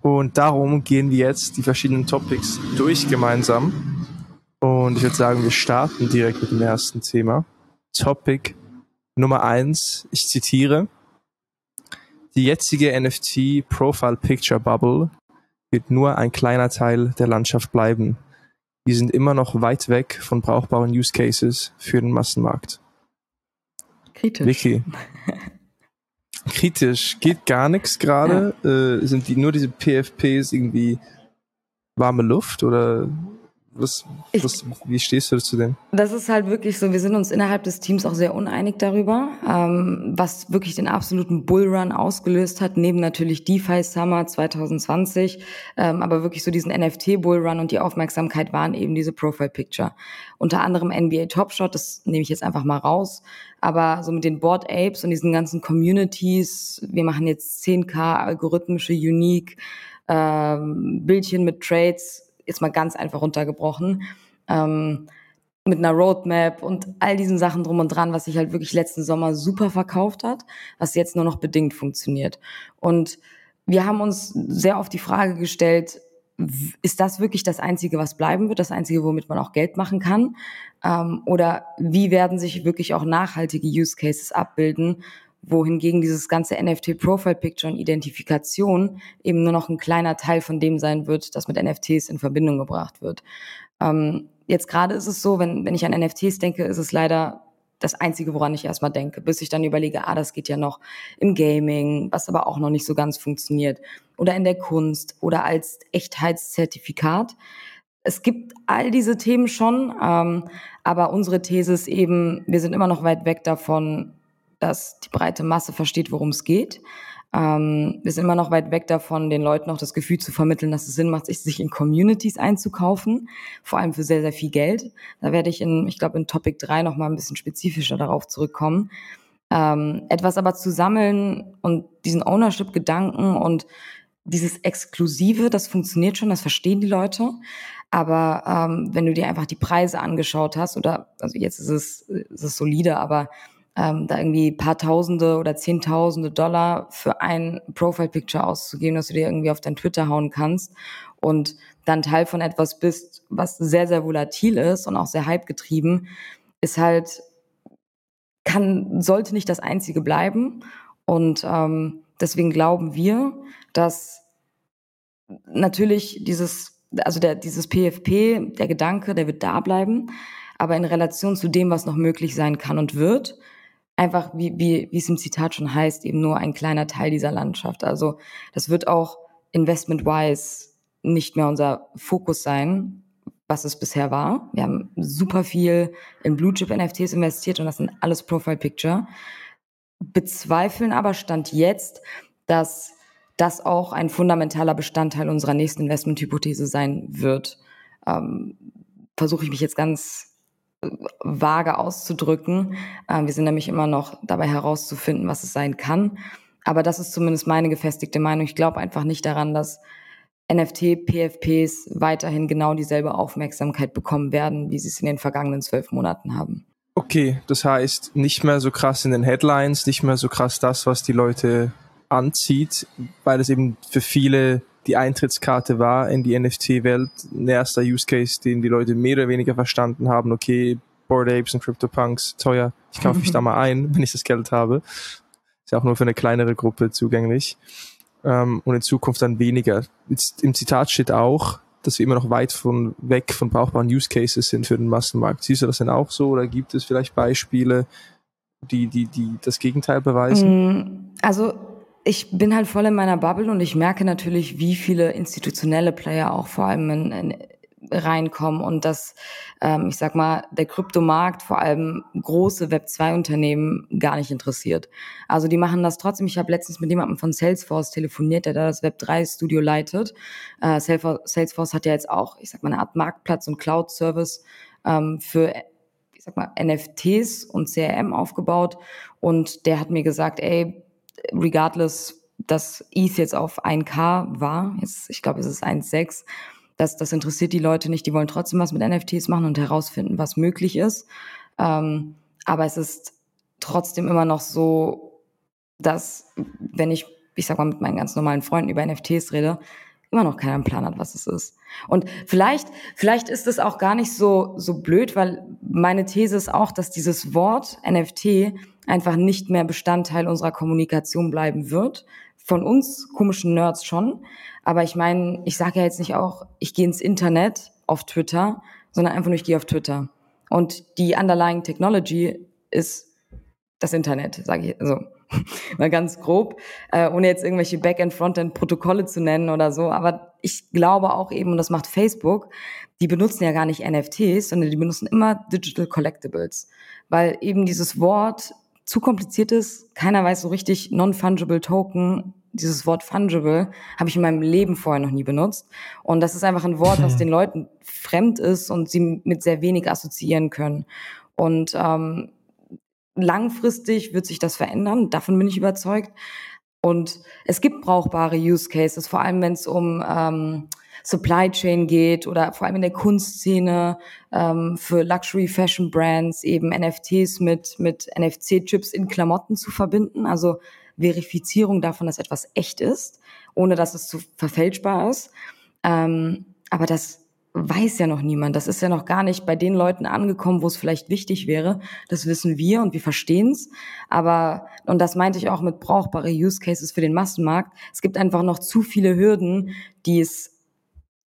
Und darum gehen wir jetzt die verschiedenen Topics durch gemeinsam. Und ich würde sagen, wir starten direkt mit dem ersten Thema. Topic Nummer eins, ich zitiere. Die jetzige NFT Profile Picture Bubble wird nur ein kleiner Teil der Landschaft bleiben. Wir sind immer noch weit weg von brauchbaren Use Cases für den Massenmarkt. Kritisch. Vicky. kritisch. Geht gar nichts gerade? Ja. Äh, sind die nur diese PFPs irgendwie warme Luft oder was, was, wie stehst du zu dem? Das ist halt wirklich so, wir sind uns innerhalb des Teams auch sehr uneinig darüber, ähm, was wirklich den absoluten Bullrun ausgelöst hat, neben natürlich DeFi Summer 2020, ähm, aber wirklich so diesen NFT Bullrun und die Aufmerksamkeit waren eben diese Profile Picture. Unter anderem NBA Top Shot, das nehme ich jetzt einfach mal raus, aber so mit den Board Apes und diesen ganzen Communities, wir machen jetzt 10k algorithmische Unique, ähm, Bildchen mit Trades, jetzt mal ganz einfach runtergebrochen, ähm, mit einer Roadmap und all diesen Sachen drum und dran, was sich halt wirklich letzten Sommer super verkauft hat, was jetzt nur noch bedingt funktioniert. Und wir haben uns sehr oft die Frage gestellt, ist das wirklich das Einzige, was bleiben wird, das Einzige, womit man auch Geld machen kann? Ähm, oder wie werden sich wirklich auch nachhaltige Use Cases abbilden, wohingegen dieses ganze NFT Profile Picture und Identifikation eben nur noch ein kleiner Teil von dem sein wird, das mit NFTs in Verbindung gebracht wird. Ähm, jetzt gerade ist es so, wenn, wenn ich an NFTs denke, ist es leider das Einzige, woran ich erstmal denke, bis ich dann überlege, ah, das geht ja noch im Gaming, was aber auch noch nicht so ganz funktioniert, oder in der Kunst oder als Echtheitszertifikat. Es gibt all diese Themen schon, ähm, aber unsere These ist eben, wir sind immer noch weit weg davon, dass die breite Masse versteht, worum es geht. Ähm, wir sind immer noch weit weg davon, den Leuten auch das Gefühl zu vermitteln, dass es Sinn macht, sich in Communities einzukaufen, vor allem für sehr, sehr viel Geld. Da werde ich in, ich glaube, in Topic 3 noch mal ein bisschen spezifischer darauf zurückkommen. Ähm, etwas aber zu sammeln und diesen Ownership-Gedanken und dieses Exklusive, das funktioniert schon, das verstehen die Leute. Aber ähm, wenn du dir einfach die Preise angeschaut hast, oder also jetzt ist es, ist es solide, aber ähm, da irgendwie paar Tausende oder Zehntausende Dollar für ein Profile-Picture auszugeben, dass du dir irgendwie auf dein Twitter hauen kannst und dann Teil von etwas bist, was sehr, sehr volatil ist und auch sehr hype-getrieben, ist halt, kann, sollte nicht das Einzige bleiben. Und ähm, deswegen glauben wir, dass natürlich dieses, also der, dieses PFP, der Gedanke, der wird da bleiben, aber in Relation zu dem, was noch möglich sein kann und wird, einfach, wie, wie, wie es im Zitat schon heißt, eben nur ein kleiner Teil dieser Landschaft. Also das wird auch investment-wise nicht mehr unser Fokus sein, was es bisher war. Wir haben super viel in Blue Chip NFTs investiert und das sind alles Profile Picture. Bezweifeln aber Stand jetzt, dass das auch ein fundamentaler Bestandteil unserer nächsten Investmenthypothese sein wird. Ähm, Versuche ich mich jetzt ganz vage auszudrücken. Ähm, wir sind nämlich immer noch dabei herauszufinden, was es sein kann. Aber das ist zumindest meine gefestigte Meinung. Ich glaube einfach nicht daran, dass NFT, PFPs weiterhin genau dieselbe Aufmerksamkeit bekommen werden, wie sie es in den vergangenen zwölf Monaten haben. Okay, das heißt nicht mehr so krass in den Headlines, nicht mehr so krass das, was die Leute anzieht, weil es eben für viele die Eintrittskarte war in die NFT-Welt. Ein erster Use Case, den die Leute mehr oder weniger verstanden haben. Okay, Bored Apes und CryptoPunks, teuer. Ich kaufe mich da mal ein, wenn ich das Geld habe. Ist ja auch nur für eine kleinere Gruppe zugänglich. Ähm, und in Zukunft dann weniger. Jetzt im Zitat steht auch, dass wir immer noch weit von weg von brauchbaren Use Cases sind für den Massenmarkt. Siehst du das denn auch so oder gibt es vielleicht Beispiele, die, die, die das Gegenteil beweisen? Mm, also ich bin halt voll in meiner Bubble und ich merke natürlich, wie viele institutionelle Player auch vor allem in, in, reinkommen und dass, ähm, ich sag mal, der Kryptomarkt vor allem große Web2-Unternehmen gar nicht interessiert. Also die machen das trotzdem. Ich habe letztens mit jemandem von Salesforce telefoniert, der da das Web3-Studio leitet. Äh, Salesforce hat ja jetzt auch, ich sag mal, eine Art Marktplatz und Cloud-Service ähm, für ich sag mal, NFTs und CRM aufgebaut. Und der hat mir gesagt, ey, regardless, dass ETH jetzt auf 1K war, jetzt, ich glaube, es ist 1,6, das, das interessiert die Leute nicht. Die wollen trotzdem was mit NFTs machen und herausfinden, was möglich ist. Ähm, aber es ist trotzdem immer noch so, dass, wenn ich, ich sag mal, mit meinen ganz normalen Freunden über NFTs rede, immer noch keiner einen Plan hat, was es ist. Und vielleicht, vielleicht ist es auch gar nicht so, so blöd, weil meine These ist auch, dass dieses Wort NFT einfach nicht mehr Bestandteil unserer Kommunikation bleiben wird. Von uns komischen Nerds schon. Aber ich meine, ich sage ja jetzt nicht auch, ich gehe ins Internet auf Twitter, sondern einfach nur, ich gehe auf Twitter. Und die underlying Technology ist das Internet, sage ich so. mal ganz grob, äh, ohne jetzt irgendwelche Backend, Frontend Protokolle zu nennen oder so. Aber ich glaube auch eben, und das macht Facebook, die benutzen ja gar nicht NFTs, sondern die benutzen immer Digital Collectibles, weil eben dieses Wort zu kompliziert ist. Keiner weiß so richtig Non-Fungible Token dieses Wort fungible habe ich in meinem Leben vorher noch nie benutzt. Und das ist einfach ein Wort, was den Leuten fremd ist und sie mit sehr wenig assoziieren können. Und ähm, langfristig wird sich das verändern, davon bin ich überzeugt. Und es gibt brauchbare Use Cases, vor allem wenn es um ähm, Supply Chain geht oder vor allem in der Kunstszene ähm, für Luxury Fashion Brands eben NFTs mit, mit NFC-Chips in Klamotten zu verbinden. Also Verifizierung davon, dass etwas echt ist, ohne dass es zu verfälschbar ist. Ähm, aber das weiß ja noch niemand. Das ist ja noch gar nicht bei den Leuten angekommen, wo es vielleicht wichtig wäre. Das wissen wir und wir verstehen es. Aber, und das meinte ich auch mit brauchbare Use Cases für den Massenmarkt, es gibt einfach noch zu viele Hürden, die es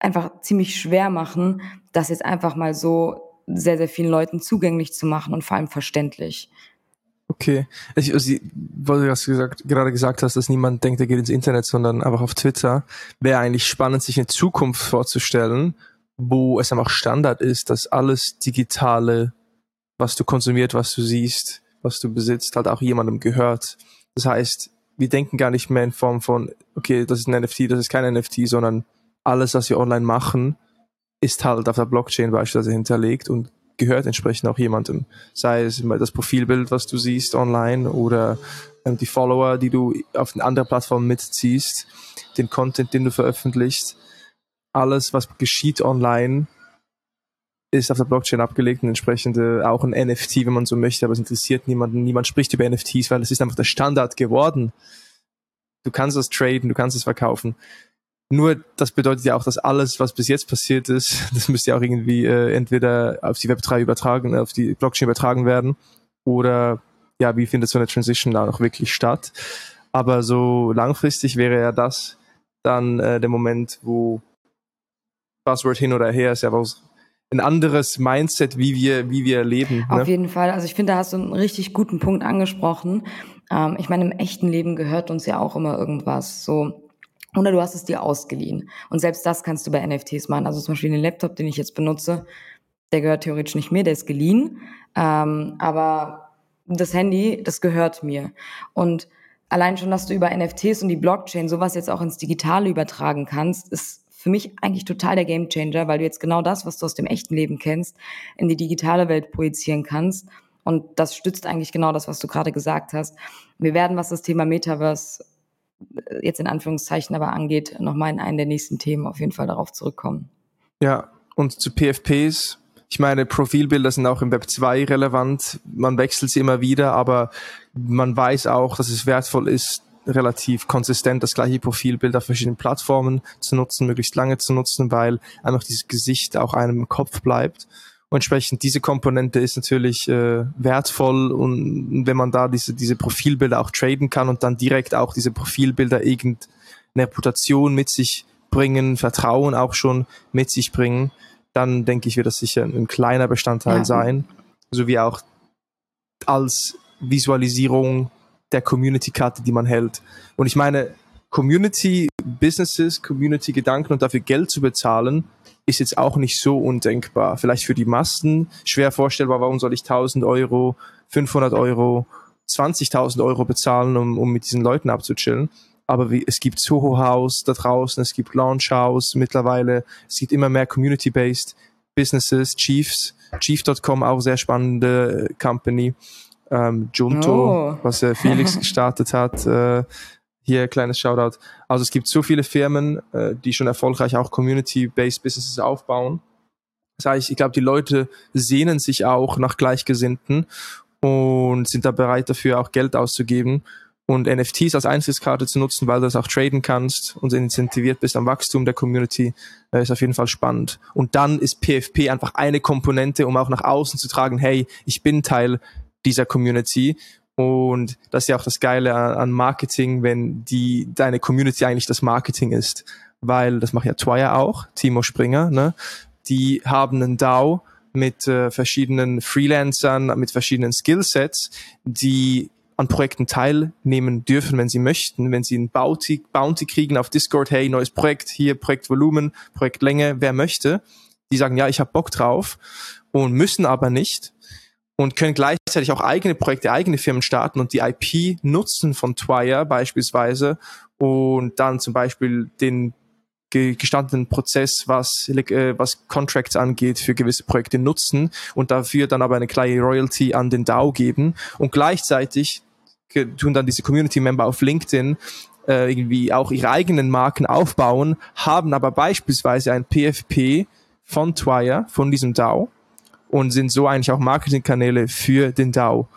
einfach ziemlich schwer machen, das jetzt einfach mal so sehr, sehr vielen Leuten zugänglich zu machen und vor allem verständlich. Okay. Ich, also, weil du das gesagt, gerade gesagt hast, dass niemand denkt, er geht ins Internet, sondern einfach auf Twitter, wäre eigentlich spannend, sich eine Zukunft vorzustellen, wo es einfach Standard ist, dass alles Digitale, was du konsumiert, was du siehst, was du besitzt, halt auch jemandem gehört. Das heißt, wir denken gar nicht mehr in Form von, okay, das ist ein NFT, das ist kein NFT, sondern alles, was wir online machen, ist halt auf der Blockchain beispielsweise hinterlegt und gehört entsprechend auch jemandem. Sei es das Profilbild, was du siehst online oder ähm, die Follower, die du auf eine andere Plattform mitziehst, den Content, den du veröffentlichst. Alles, was geschieht online, ist auf der Blockchain abgelegt und entsprechend äh, auch ein NFT, wenn man so möchte, aber es interessiert niemanden. Niemand spricht über NFTs, weil es ist einfach der Standard geworden. Du kannst es traden, du kannst es verkaufen. Nur das bedeutet ja auch, dass alles, was bis jetzt passiert ist, das müsste ja auch irgendwie äh, entweder auf die Web3 übertragen, auf die Blockchain übertragen werden oder ja, wie findet so eine Transition da noch wirklich statt? Aber so langfristig wäre ja das dann äh, der Moment, wo Buzzword hin oder her ist ja was ein anderes Mindset, wie wir, wie wir leben. Ne? Auf jeden Fall. Also ich finde, da hast du einen richtig guten Punkt angesprochen. Ähm, ich meine, im echten Leben gehört uns ja auch immer irgendwas. So, oder du hast es dir ausgeliehen. Und selbst das kannst du bei NFTs machen. Also zum Beispiel den Laptop, den ich jetzt benutze, der gehört theoretisch nicht mir, der ist geliehen. Ähm, aber das Handy, das gehört mir. Und allein schon, dass du über NFTs und die Blockchain sowas jetzt auch ins Digitale übertragen kannst, ist für mich eigentlich total der Gamechanger, weil du jetzt genau das, was du aus dem echten Leben kennst, in die digitale Welt projizieren kannst. Und das stützt eigentlich genau das, was du gerade gesagt hast. Wir werden, was das Thema Metaverse jetzt in Anführungszeichen aber angeht, nochmal in einen der nächsten Themen auf jeden Fall darauf zurückkommen. Ja, und zu PFPs, ich meine, Profilbilder sind auch im Web 2 relevant. Man wechselt sie immer wieder, aber man weiß auch, dass es wertvoll ist, relativ konsistent das gleiche Profilbild auf verschiedenen Plattformen zu nutzen, möglichst lange zu nutzen, weil einfach dieses Gesicht auch einem im Kopf bleibt. Und entsprechend diese Komponente ist natürlich äh, wertvoll und wenn man da diese, diese Profilbilder auch traden kann und dann direkt auch diese Profilbilder irgendeine Reputation mit sich bringen, Vertrauen auch schon mit sich bringen, dann denke ich, wird das sicher ein kleiner Bestandteil ja. sein, sowie auch als Visualisierung der Community-Karte, die man hält. Und ich meine, Community Businesses, Community Gedanken und dafür Geld zu bezahlen, ist jetzt auch nicht so undenkbar. Vielleicht für die Massen schwer vorstellbar, warum soll ich 1000 Euro, 500 Euro, 20.000 Euro bezahlen, um, um mit diesen Leuten abzuchillen. Aber wie, es gibt Soho House da draußen, es gibt Launch House mittlerweile, es gibt immer mehr Community-based Businesses, Chiefs, Chief.com auch sehr spannende Company, ähm, Junto, oh. was äh, Felix gestartet hat, äh, hier kleines Shoutout. Also es gibt so viele Firmen, äh, die schon erfolgreich auch Community-based Businesses aufbauen. Das heißt, ich glaube, die Leute sehnen sich auch nach Gleichgesinnten und sind da bereit dafür auch Geld auszugeben und NFTs als Eintrittskarte zu nutzen, weil du das auch traden kannst und incentiviert bist am Wachstum der Community, äh, ist auf jeden Fall spannend. Und dann ist PFP einfach eine Komponente, um auch nach außen zu tragen, hey, ich bin Teil dieser Community und das ist ja auch das Geile an Marketing, wenn die deine Community eigentlich das Marketing ist. Weil das macht ja Twire auch, Timo Springer, ne? Die haben einen DAO mit äh, verschiedenen Freelancern, mit verschiedenen Skillsets, die an Projekten teilnehmen dürfen, wenn sie möchten, wenn sie ein Bounty, Bounty kriegen auf Discord, hey, neues Projekt, hier Projektvolumen, Projektlänge, wer möchte, die sagen, ja, ich habe Bock drauf und müssen aber nicht und können gleichzeitig auch eigene Projekte, eigene Firmen starten und die IP nutzen von Twire beispielsweise und dann zum Beispiel den gestandenen Prozess, was, äh, was Contracts angeht, für gewisse Projekte nutzen und dafür dann aber eine kleine Royalty an den DAO geben und gleichzeitig tun dann diese Community-Member auf LinkedIn äh, irgendwie auch ihre eigenen Marken aufbauen, haben aber beispielsweise ein PFP von Twire, von diesem DAO und sind so eigentlich auch Marketingkanäle für den DAO.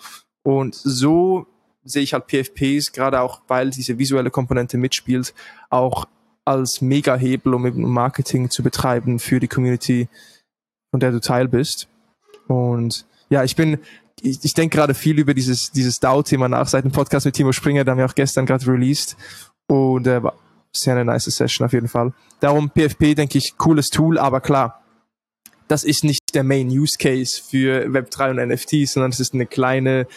Und so sehe ich halt PFPs, gerade auch weil diese visuelle Komponente mitspielt, auch als Mega-Hebel, um eben Marketing zu betreiben für die Community, von der du Teil bist. Und ja, ich bin, ich, ich denke gerade viel über dieses, dieses DAO-Thema nach, seit dem Podcast mit Timo Springer, da haben wir auch gestern gerade released. Und äh, war sehr eine nice Session auf jeden Fall. Darum PFP, denke ich, cooles Tool, aber klar, das ist nicht der Main Use Case für Web3 und NFTs, sondern es ist eine kleine,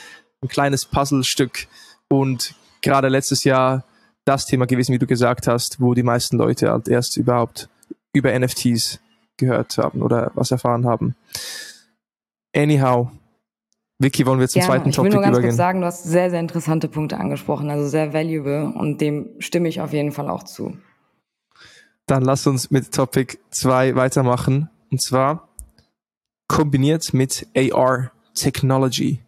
ein kleines Puzzlestück. Und gerade letztes Jahr das Thema gewesen, wie du gesagt hast, wo die meisten Leute halt erst überhaupt über NFTs gehört haben oder was erfahren haben. Anyhow, Vicky, wollen wir zum ja, zweiten Topic übergehen? Ich will nur ganz kurz sagen, du hast sehr, sehr interessante Punkte angesprochen, also sehr valuable und dem stimme ich auf jeden Fall auch zu. Dann lass uns mit Topic 2 weitermachen und zwar kombiniert mit AR Technology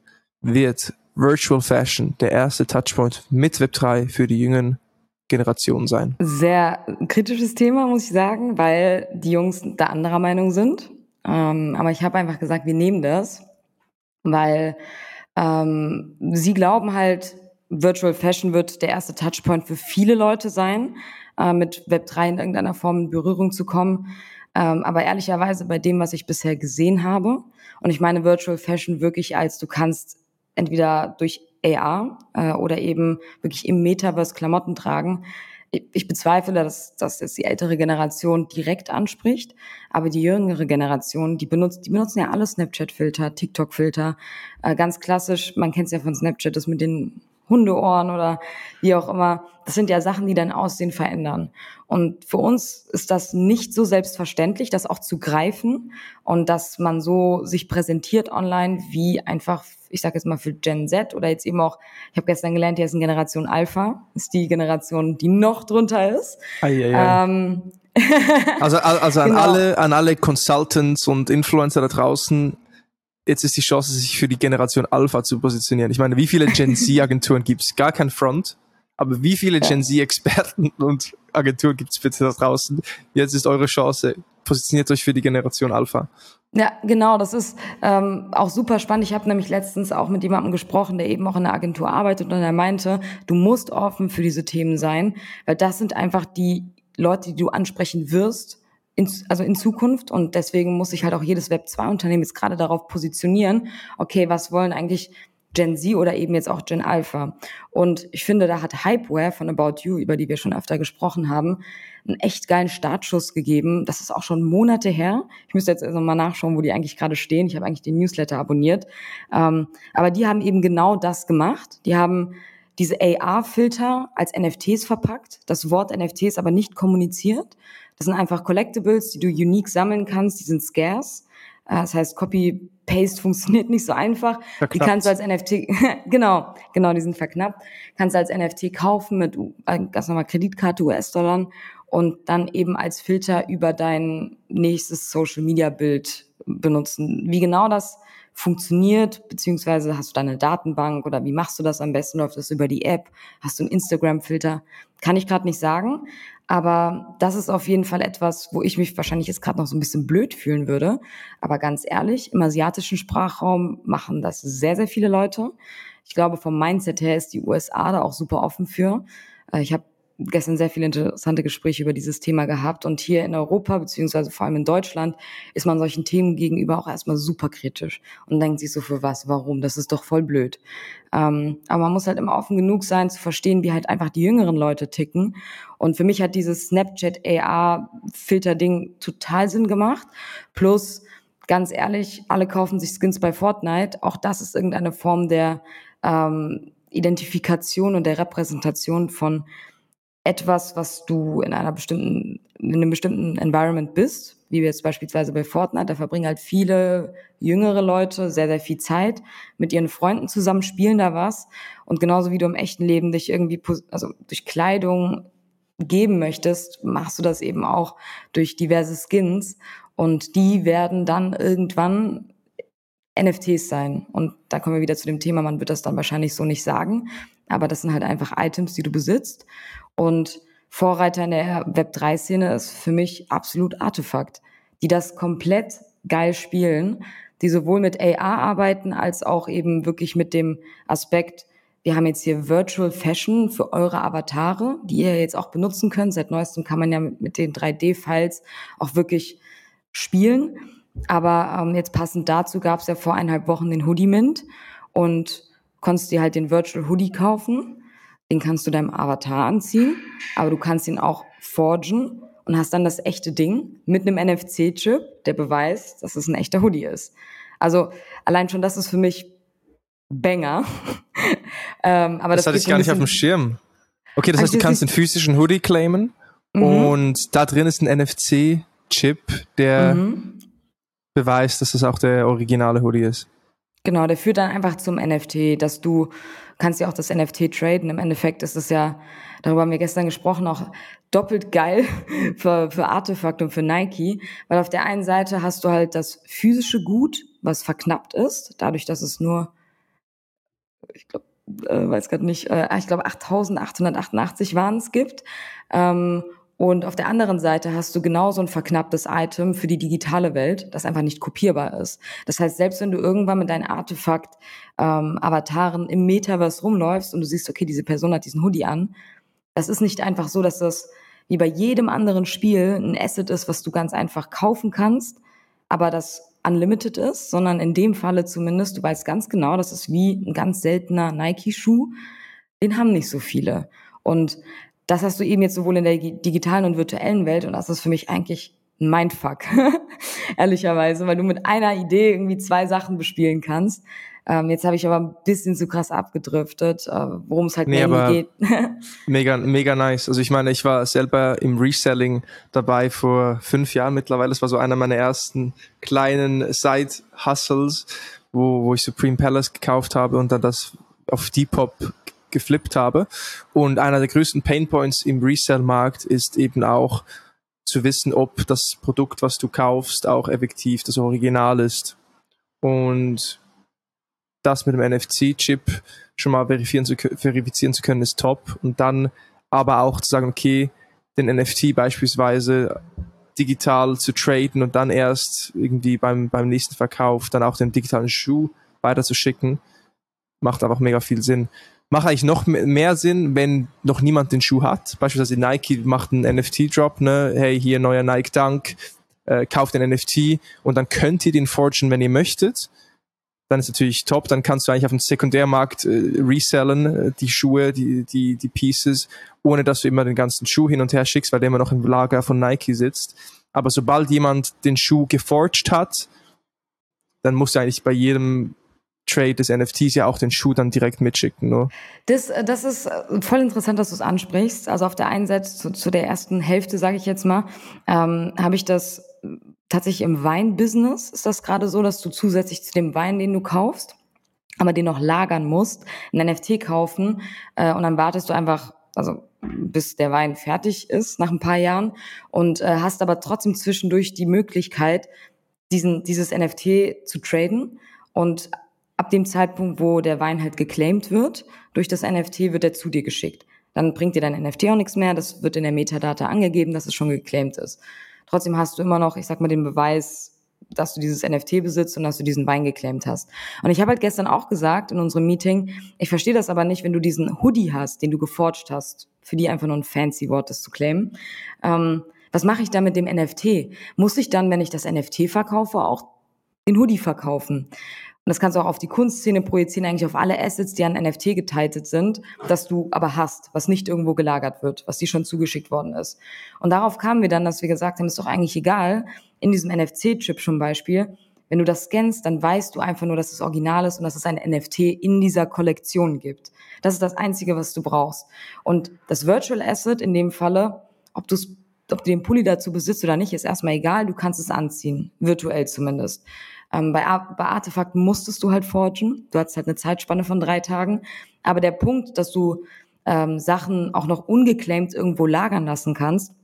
wird Virtual Fashion der erste Touchpoint mit Web3 für die jüngeren Generation sein? Sehr kritisches Thema, muss ich sagen, weil die Jungs da anderer Meinung sind. Ähm, aber ich habe einfach gesagt, wir nehmen das, weil ähm, sie glauben halt, Virtual Fashion wird der erste Touchpoint für viele Leute sein, äh, mit Web3 in irgendeiner Form in Berührung zu kommen. Ähm, aber ehrlicherweise bei dem, was ich bisher gesehen habe, und ich meine Virtual Fashion wirklich als du kannst entweder durch AR äh, oder eben wirklich im Metaverse Klamotten tragen. Ich bezweifle, dass, das die ältere Generation direkt anspricht, aber die jüngere Generation, die benutzt, die benutzen ja alle Snapchat-Filter, TikTok-Filter, äh, ganz klassisch. Man kennt es ja von Snapchat, das mit den Hundeohren oder wie auch immer. Das sind ja Sachen, die dein Aussehen verändern. Und für uns ist das nicht so selbstverständlich, das auch zu greifen und dass man so sich präsentiert online wie einfach ich sage jetzt mal für Gen Z oder jetzt eben auch, ich habe gestern gelernt, hier ist eine Generation Alpha, ist die Generation, die noch drunter ist. Ei, ei, ei. Ähm, also also an genau. alle an alle Consultants und Influencer da draußen, jetzt ist die Chance, sich für die Generation Alpha zu positionieren. Ich meine, wie viele Gen Z-Agenturen gibt's? Gar kein Front. Aber wie viele. Gen Z-Experten und Agenturen gibt's bitte da draußen? Jetzt ist eure Chance. Positioniert euch für die Generation Alpha. Ja, genau, das ist ähm, auch super spannend. Ich habe nämlich letztens auch mit jemandem gesprochen, der eben auch in der Agentur arbeitet und er meinte, du musst offen für diese Themen sein, weil das sind einfach die Leute, die du ansprechen wirst, in, also in Zukunft und deswegen muss sich halt auch jedes Web2-Unternehmen jetzt gerade darauf positionieren, okay, was wollen eigentlich Gen Z oder eben jetzt auch Gen Alpha. Und ich finde, da hat Hypeware von About You, über die wir schon öfter gesprochen haben, einen echt geilen Startschuss gegeben. Das ist auch schon Monate her. Ich müsste jetzt also mal nachschauen, wo die eigentlich gerade stehen. Ich habe eigentlich den Newsletter abonniert. Ähm, aber die haben eben genau das gemacht. Die haben diese AR-Filter als NFTs verpackt, das Wort NFTs aber nicht kommuniziert. Das sind einfach Collectibles, die du unique sammeln kannst, die sind scarce. Äh, das heißt, Copy-Paste funktioniert nicht so einfach. Verknappt. Die kannst du als NFT, genau, genau, die sind verknappt. Kannst du als NFT kaufen mit äh, ganz normal Kreditkarte, US-Dollar und dann eben als Filter über dein nächstes Social-Media-Bild benutzen. Wie genau das funktioniert, beziehungsweise hast du deine Datenbank oder wie machst du das am besten? Läuft das über die App? Hast du einen Instagram-Filter? Kann ich gerade nicht sagen. Aber das ist auf jeden Fall etwas, wo ich mich wahrscheinlich jetzt gerade noch so ein bisschen blöd fühlen würde. Aber ganz ehrlich, im asiatischen Sprachraum machen das sehr, sehr viele Leute. Ich glaube, vom Mindset her ist die USA da auch super offen für. Äh, ich habe gestern sehr viele interessante Gespräche über dieses Thema gehabt. Und hier in Europa, beziehungsweise vor allem in Deutschland, ist man solchen Themen gegenüber auch erstmal super kritisch und denkt sich so, für was, warum? Das ist doch voll blöd. Ähm, aber man muss halt immer offen genug sein, zu verstehen, wie halt einfach die jüngeren Leute ticken. Und für mich hat dieses Snapchat AR-Filter-Ding total Sinn gemacht. Plus, ganz ehrlich, alle kaufen sich Skins bei Fortnite. Auch das ist irgendeine Form der ähm, Identifikation und der Repräsentation von etwas, was du in einer bestimmten, in einem bestimmten Environment bist, wie wir jetzt beispielsweise bei Fortnite, da verbringen halt viele jüngere Leute sehr, sehr viel Zeit mit ihren Freunden zusammen, spielen da was. Und genauso wie du im echten Leben dich irgendwie, also durch Kleidung geben möchtest, machst du das eben auch durch diverse Skins. Und die werden dann irgendwann NFTs sein. Und da kommen wir wieder zu dem Thema, man wird das dann wahrscheinlich so nicht sagen. Aber das sind halt einfach Items, die du besitzt. Und Vorreiter in der Web3-Szene ist für mich absolut Artefakt, die das komplett geil spielen, die sowohl mit AR arbeiten als auch eben wirklich mit dem Aspekt, wir haben jetzt hier Virtual Fashion für eure Avatare, die ihr jetzt auch benutzen könnt. Seit neuestem kann man ja mit den 3D-Files auch wirklich spielen. Aber ähm, jetzt passend dazu gab es ja vor eineinhalb Wochen den Hoodie Mint und konntest dir halt den Virtual Hoodie kaufen. Den kannst du deinem Avatar anziehen, aber du kannst ihn auch forgen und hast dann das echte Ding mit einem NFC-Chip, der beweist, dass es ein echter Hoodie ist. Also allein schon das ist für mich Banger. ähm, aber das, das hatte ich gar nicht auf dem Schirm. Okay, das heißt, du kannst den physischen Hoodie claimen mhm. und da drin ist ein NFC-Chip, der mhm. beweist, dass es auch der originale Hoodie ist. Genau, der führt dann einfach zum NFT, dass du kannst ja auch das NFT traden. Im Endeffekt ist es ja, darüber haben wir gestern gesprochen, auch doppelt geil für, für Artefakt und für Nike, weil auf der einen Seite hast du halt das physische Gut, was verknappt ist, dadurch, dass es nur, ich glaube, äh, weiß gerade nicht, äh, ich glaube 8.888 waren es gibt. Ähm, und auf der anderen Seite hast du genauso ein verknapptes Item für die digitale Welt, das einfach nicht kopierbar ist. Das heißt, selbst wenn du irgendwann mit deinen Artefakt ähm, Avataren im Metaverse rumläufst und du siehst, okay, diese Person hat diesen Hoodie an, das ist nicht einfach so, dass das wie bei jedem anderen Spiel ein Asset ist, was du ganz einfach kaufen kannst, aber das unlimited ist, sondern in dem Falle zumindest, du weißt ganz genau, das ist wie ein ganz seltener Nike-Schuh, den haben nicht so viele. Und das hast du eben jetzt sowohl in der digitalen und virtuellen Welt und das ist für mich eigentlich ein Mindfuck, ehrlicherweise, weil du mit einer Idee irgendwie zwei Sachen bespielen kannst. Ähm, jetzt habe ich aber ein bisschen zu krass abgedriftet, äh, worum es halt nee, mehr geht. mega, mega nice. Also ich meine, ich war selber im Reselling dabei vor fünf Jahren mittlerweile. Das war so einer meiner ersten kleinen Side-Hustles, wo, wo ich Supreme Palace gekauft habe und dann das auf Depop geflippt habe. Und einer der größten Painpoints im Resell-Markt ist eben auch zu wissen, ob das Produkt, was du kaufst, auch effektiv das Original ist. Und das mit dem NFC-Chip schon mal verifizieren zu, verifizieren zu können, ist top. Und dann aber auch zu sagen, okay, den NFT beispielsweise digital zu traden und dann erst irgendwie beim, beim nächsten Verkauf dann auch den digitalen Schuh weiterzuschicken, macht einfach mega viel Sinn macht eigentlich noch mehr Sinn, wenn noch niemand den Schuh hat. Beispielsweise Nike macht einen NFT-Drop, ne? Hey, hier neuer Nike Dunk, äh, kauft den NFT und dann könnt ihr den forgen, wenn ihr möchtet. Dann ist natürlich top, dann kannst du eigentlich auf dem Sekundärmarkt äh, resellen, äh, die Schuhe, die, die, die Pieces, ohne dass du immer den ganzen Schuh hin und her schickst, weil der immer noch im Lager von Nike sitzt. Aber sobald jemand den Schuh geforged hat, dann musst du eigentlich bei jedem Trade des NFTs ja auch den Schuh dann direkt mitschicken. Ne? Das, äh, das ist äh, voll interessant, dass du es ansprichst. Also auf der einen Seite zu, zu der ersten Hälfte, sage ich jetzt mal, ähm, habe ich das äh, tatsächlich im Weinbusiness ist das gerade so, dass du zusätzlich zu dem Wein, den du kaufst, aber den noch lagern musst, ein NFT kaufen äh, und dann wartest du einfach, also bis der Wein fertig ist nach ein paar Jahren und äh, hast aber trotzdem zwischendurch die Möglichkeit, diesen, dieses NFT zu traden und ab dem Zeitpunkt, wo der Wein halt geclaimed wird, durch das NFT wird er zu dir geschickt. Dann bringt dir dein NFT auch nichts mehr, das wird in der Metadata angegeben, dass es schon geclaimed ist. Trotzdem hast du immer noch, ich sag mal, den Beweis, dass du dieses NFT besitzt und dass du diesen Wein geclaimed hast. Und ich habe halt gestern auch gesagt in unserem Meeting, ich verstehe das aber nicht, wenn du diesen Hoodie hast, den du geforged hast, für die einfach nur ein fancy Wort, das zu claimen. Ähm, was mache ich dann mit dem NFT? Muss ich dann, wenn ich das NFT verkaufe, auch den Hoodie verkaufen? Und das kannst du auch auf die Kunstszene projizieren, eigentlich auf alle Assets, die an NFT geteilt sind, dass du aber hast, was nicht irgendwo gelagert wird, was dir schon zugeschickt worden ist. Und darauf kamen wir dann, dass wir gesagt haben, ist doch eigentlich egal, in diesem NFC-Chip zum Beispiel, Wenn du das scannst, dann weißt du einfach nur, dass es original ist und dass es ein NFT in dieser Kollektion gibt. Das ist das Einzige, was du brauchst. Und das Virtual Asset in dem Falle, ob du ob du den Pulli dazu besitzt oder nicht, ist erstmal egal. Du kannst es anziehen, virtuell zumindest. Ähm, bei, bei Artefakten musstest du halt forgen. Du hattest halt eine Zeitspanne von drei Tagen. Aber der Punkt, dass du ähm, Sachen auch noch ungeclaimed irgendwo lagern lassen kannst,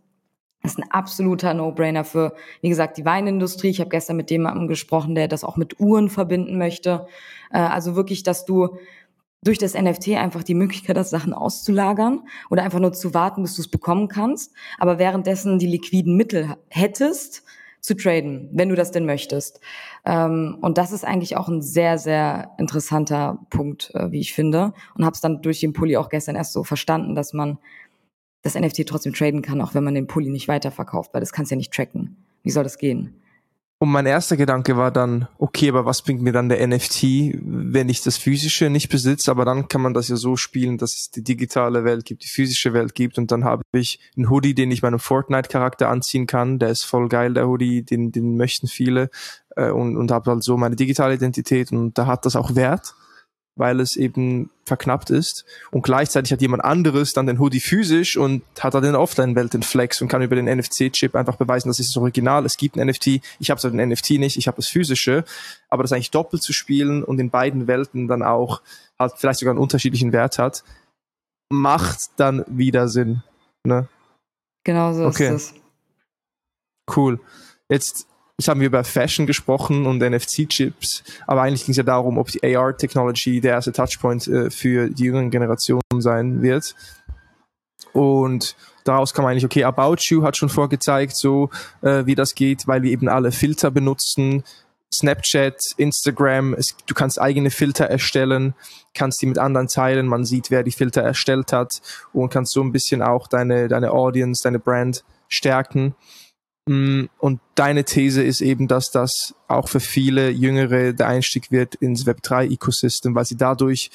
ist ein absoluter No-Brainer für, wie gesagt, die Weinindustrie. Ich habe gestern mit jemandem gesprochen, der das auch mit Uhren verbinden möchte. Äh, also wirklich, dass du durch das NFT einfach die Möglichkeit hast, Sachen auszulagern oder einfach nur zu warten, bis du es bekommen kannst, aber währenddessen die liquiden Mittel hättest, zu traden, wenn du das denn möchtest. Ähm, und das ist eigentlich auch ein sehr, sehr interessanter Punkt, äh, wie ich finde. Und habe es dann durch den Pulli auch gestern erst so verstanden, dass man das NFT trotzdem traden kann, auch wenn man den Pulli nicht weiterverkauft, weil das kannst du ja nicht tracken. Wie soll das gehen? Und mein erster Gedanke war dann, okay, aber was bringt mir dann der NFT, wenn ich das physische nicht besitze? Aber dann kann man das ja so spielen, dass es die digitale Welt gibt, die physische Welt gibt und dann habe ich einen Hoodie, den ich meinem Fortnite-Charakter anziehen kann. Der ist voll geil, der Hoodie, den, den möchten viele äh, und, und habe halt so meine digitale Identität und da hat das auch Wert weil es eben verknappt ist. Und gleichzeitig hat jemand anderes dann den Hoodie physisch und hat dann in der Offline-Welt den Flex und kann über den NFC-Chip einfach beweisen, das ist das Original. Es gibt ein NFT. Ich habe zwar den NFT nicht, ich habe das physische, aber das eigentlich doppelt zu spielen und in beiden Welten dann auch halt vielleicht sogar einen unterschiedlichen Wert hat, macht dann wieder Sinn. Ne? Genau so okay. ist es. Cool. Jetzt Jetzt haben wir über Fashion gesprochen und NFC-Chips, aber eigentlich ging es ja darum, ob die AR-Technology der erste Touchpoint äh, für die jüngeren Generationen sein wird. Und daraus kam eigentlich, okay, About You hat schon vorgezeigt, so äh, wie das geht, weil wir eben alle Filter benutzen. Snapchat, Instagram, es, du kannst eigene Filter erstellen, kannst die mit anderen teilen, man sieht, wer die Filter erstellt hat und kannst so ein bisschen auch deine, deine Audience, deine Brand stärken. Mm, und deine These ist eben, dass das auch für viele Jüngere der Einstieg wird ins Web3-Ecosystem, weil sie dadurch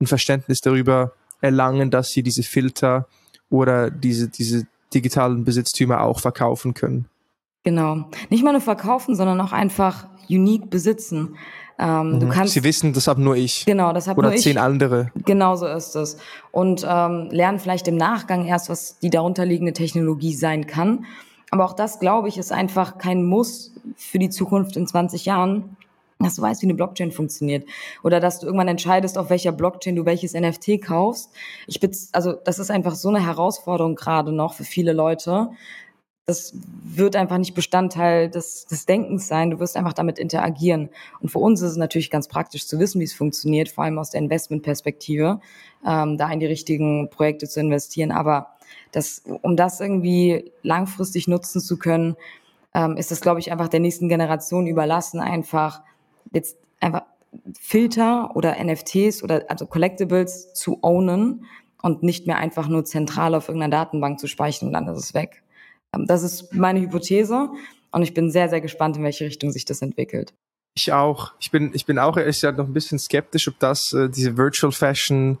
ein Verständnis darüber erlangen, dass sie diese Filter oder diese, diese digitalen Besitztümer auch verkaufen können. Genau. Nicht mal nur verkaufen, sondern auch einfach unique besitzen. Ähm, mhm. du kannst, Sie wissen, das habe nur ich. Genau, das habe nur ich. Oder zehn andere. Genau so ist es. Und ähm, lernen vielleicht im Nachgang erst, was die darunterliegende Technologie sein kann. Aber auch das, glaube ich, ist einfach kein Muss für die Zukunft in 20 Jahren, dass du weißt, wie eine Blockchain funktioniert. Oder dass du irgendwann entscheidest, auf welcher Blockchain du welches NFT kaufst. Ich bin, also das ist einfach so eine Herausforderung gerade noch für viele Leute. Das wird einfach nicht Bestandteil des, des Denkens sein. Du wirst einfach damit interagieren. Und für uns ist es natürlich ganz praktisch zu wissen, wie es funktioniert, vor allem aus der Investmentperspektive, ähm, da in die richtigen Projekte zu investieren. Aber das, um das irgendwie langfristig nutzen zu können, ähm, ist das, glaube ich, einfach der nächsten Generation überlassen, einfach jetzt einfach Filter oder NFTs oder also Collectibles zu ownen und nicht mehr einfach nur zentral auf irgendeiner Datenbank zu speichern und dann ist es weg. Ähm, das ist meine Hypothese und ich bin sehr, sehr gespannt, in welche Richtung sich das entwickelt. Ich auch. Ich bin, ich bin auch erst ja noch ein bisschen skeptisch, ob das äh, diese Virtual Fashion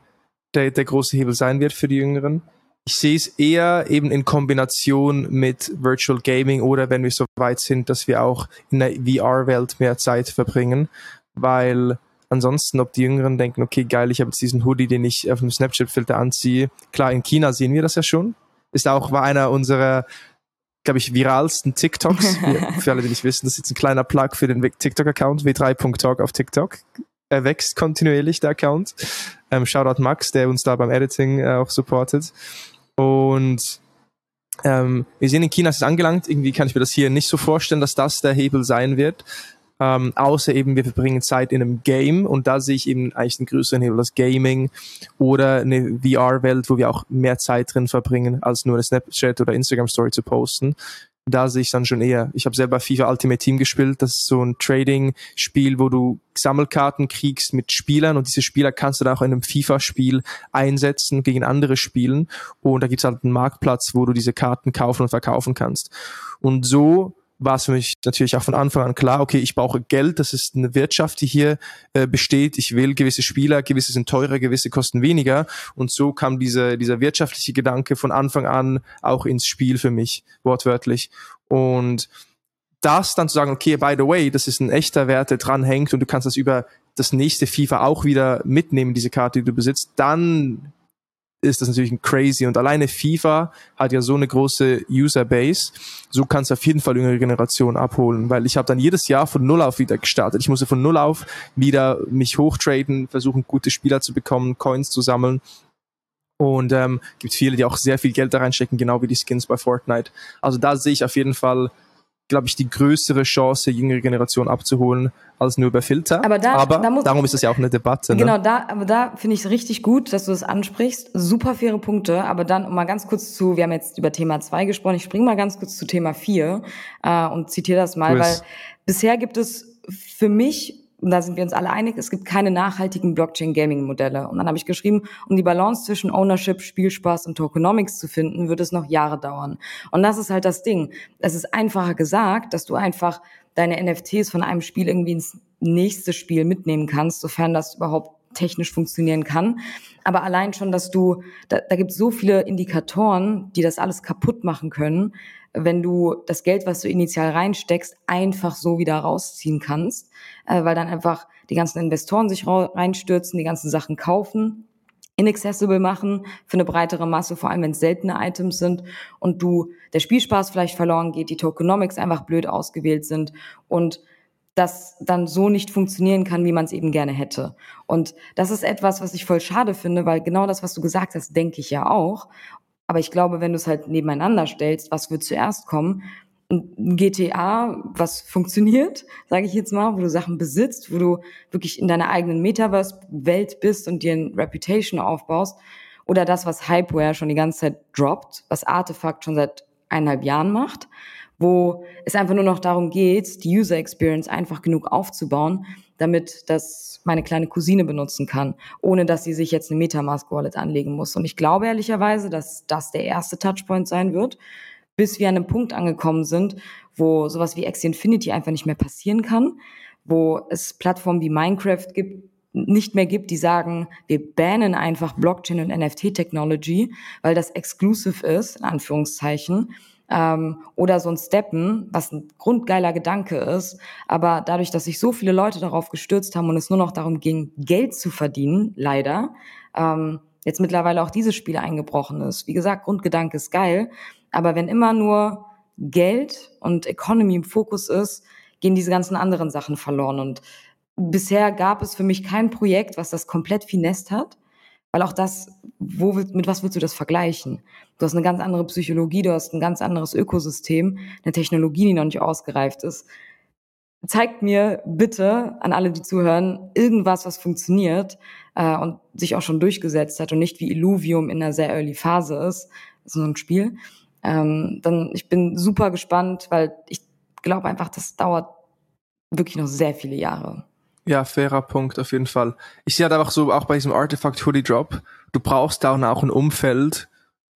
der, der große Hebel sein wird für die Jüngeren. Ich sehe es eher eben in Kombination mit Virtual Gaming oder wenn wir so weit sind, dass wir auch in der VR-Welt mehr Zeit verbringen, weil ansonsten, ob die Jüngeren denken, okay, geil, ich habe jetzt diesen Hoodie, den ich auf dem Snapchat-Filter anziehe. Klar, in China sehen wir das ja schon. Ist auch, war einer unserer, glaube ich, viralsten TikToks. für alle, die nicht wissen, das ist jetzt ein kleiner Plug für den TikTok-Account, w3.talk auf TikTok er wächst kontinuierlich, der Account. Ähm, Shoutout Max, der uns da beim Editing äh, auch supportet. Und ähm, wir sehen in China ist es angelangt. Irgendwie kann ich mir das hier nicht so vorstellen, dass das der Hebel sein wird. Ähm, außer eben, wir verbringen Zeit in einem Game und da sehe ich eben eigentlich den größeren Hebel, das Gaming oder eine VR-Welt, wo wir auch mehr Zeit drin verbringen, als nur eine Snapchat oder Instagram-Story zu posten da sehe ich dann schon eher. Ich habe selber FIFA Ultimate Team gespielt. Das ist so ein Trading-Spiel, wo du Sammelkarten kriegst mit Spielern und diese Spieler kannst du dann auch in einem FIFA-Spiel einsetzen gegen andere Spielen. Und da gibt es halt einen Marktplatz, wo du diese Karten kaufen und verkaufen kannst. Und so war es für mich natürlich auch von Anfang an klar, okay, ich brauche Geld, das ist eine Wirtschaft, die hier äh, besteht. Ich will gewisse Spieler, gewisse sind teurer, gewisse kosten weniger. Und so kam diese, dieser wirtschaftliche Gedanke von Anfang an auch ins Spiel für mich, wortwörtlich. Und das dann zu sagen, okay, by the way, das ist ein echter Wert, der dranhängt und du kannst das über das nächste FIFA auch wieder mitnehmen, diese Karte, die du besitzt, dann ist das natürlich ein crazy. Und alleine FIFA hat ja so eine große Userbase. So kannst du auf jeden Fall jüngere Generation abholen, weil ich habe dann jedes Jahr von Null auf wieder gestartet. Ich musste von Null auf wieder mich hochtraden, versuchen, gute Spieler zu bekommen, Coins zu sammeln. Und ähm, gibt viele, die auch sehr viel Geld da reinstecken, genau wie die Skins bei Fortnite. Also da sehe ich auf jeden Fall glaube ich, die größere Chance, jüngere Generation abzuholen, als nur über Filter. Aber, da, aber da muss, darum ist es ja auch eine Debatte. Genau, ne? da, aber da finde ich es richtig gut, dass du das ansprichst. Super faire Punkte. Aber dann, um mal ganz kurz zu, wir haben jetzt über Thema 2 gesprochen, ich springe mal ganz kurz zu Thema 4 äh, und zitiere das mal, Chris. weil bisher gibt es für mich und da sind wir uns alle einig, es gibt keine nachhaltigen Blockchain-Gaming-Modelle. Und dann habe ich geschrieben, um die Balance zwischen Ownership, Spielspaß und Tokenomics zu finden, wird es noch Jahre dauern. Und das ist halt das Ding. Es ist einfacher gesagt, dass du einfach deine NFTs von einem Spiel irgendwie ins nächste Spiel mitnehmen kannst, sofern das überhaupt technisch funktionieren kann. Aber allein schon, dass du, da, da gibt es so viele Indikatoren, die das alles kaputt machen können, wenn du das Geld, was du initial reinsteckst, einfach so wieder rausziehen kannst, äh, weil dann einfach die ganzen Investoren sich reinstürzen, die ganzen Sachen kaufen, inaccessible machen für eine breitere Masse, vor allem wenn es seltene Items sind und du der Spielspaß vielleicht verloren geht, die Tokenomics einfach blöd ausgewählt sind und das dann so nicht funktionieren kann, wie man es eben gerne hätte. Und das ist etwas, was ich voll schade finde, weil genau das, was du gesagt hast, denke ich ja auch. Aber ich glaube, wenn du es halt nebeneinander stellst, was wird zuerst kommen? Ein GTA, was funktioniert, sage ich jetzt mal, wo du Sachen besitzt, wo du wirklich in deiner eigenen Metaverse-Welt bist und dir ein Reputation aufbaust. Oder das, was Hypeware schon die ganze Zeit droppt, was Artefakt schon seit eineinhalb Jahren macht, wo es einfach nur noch darum geht, die User Experience einfach genug aufzubauen, damit das meine kleine Cousine benutzen kann, ohne dass sie sich jetzt eine Metamask Wallet anlegen muss. Und ich glaube ehrlicherweise, dass das der erste Touchpoint sein wird, bis wir an einem Punkt angekommen sind, wo sowas wie Axie Infinity einfach nicht mehr passieren kann, wo es Plattformen wie Minecraft gibt, nicht mehr gibt, die sagen, wir bannen einfach Blockchain und NFT-Technology, weil das exclusive ist, in Anführungszeichen, ähm, oder so ein Steppen, was ein grundgeiler Gedanke ist, aber dadurch, dass sich so viele Leute darauf gestürzt haben und es nur noch darum ging, Geld zu verdienen, leider, ähm, jetzt mittlerweile auch dieses Spiel eingebrochen ist. Wie gesagt, Grundgedanke ist geil, aber wenn immer nur Geld und Economy im Fokus ist, gehen diese ganzen anderen Sachen verloren. Und bisher gab es für mich kein Projekt, was das komplett finest hat, weil auch das, wo, mit was willst du das vergleichen? Du hast eine ganz andere Psychologie, du hast ein ganz anderes Ökosystem, eine Technologie, die noch nicht ausgereift ist. Zeigt mir bitte an alle, die zuhören, irgendwas, was funktioniert äh, und sich auch schon durchgesetzt hat und nicht wie Illuvium in einer sehr early Phase ist, so ein Spiel. Ähm, dann ich bin super gespannt, weil ich glaube einfach, das dauert wirklich noch sehr viele Jahre. Ja, fairer Punkt auf jeden Fall. Ich sehe halt einfach so, auch bei diesem Artifact Hoodie Drop, du brauchst da auch ein Umfeld,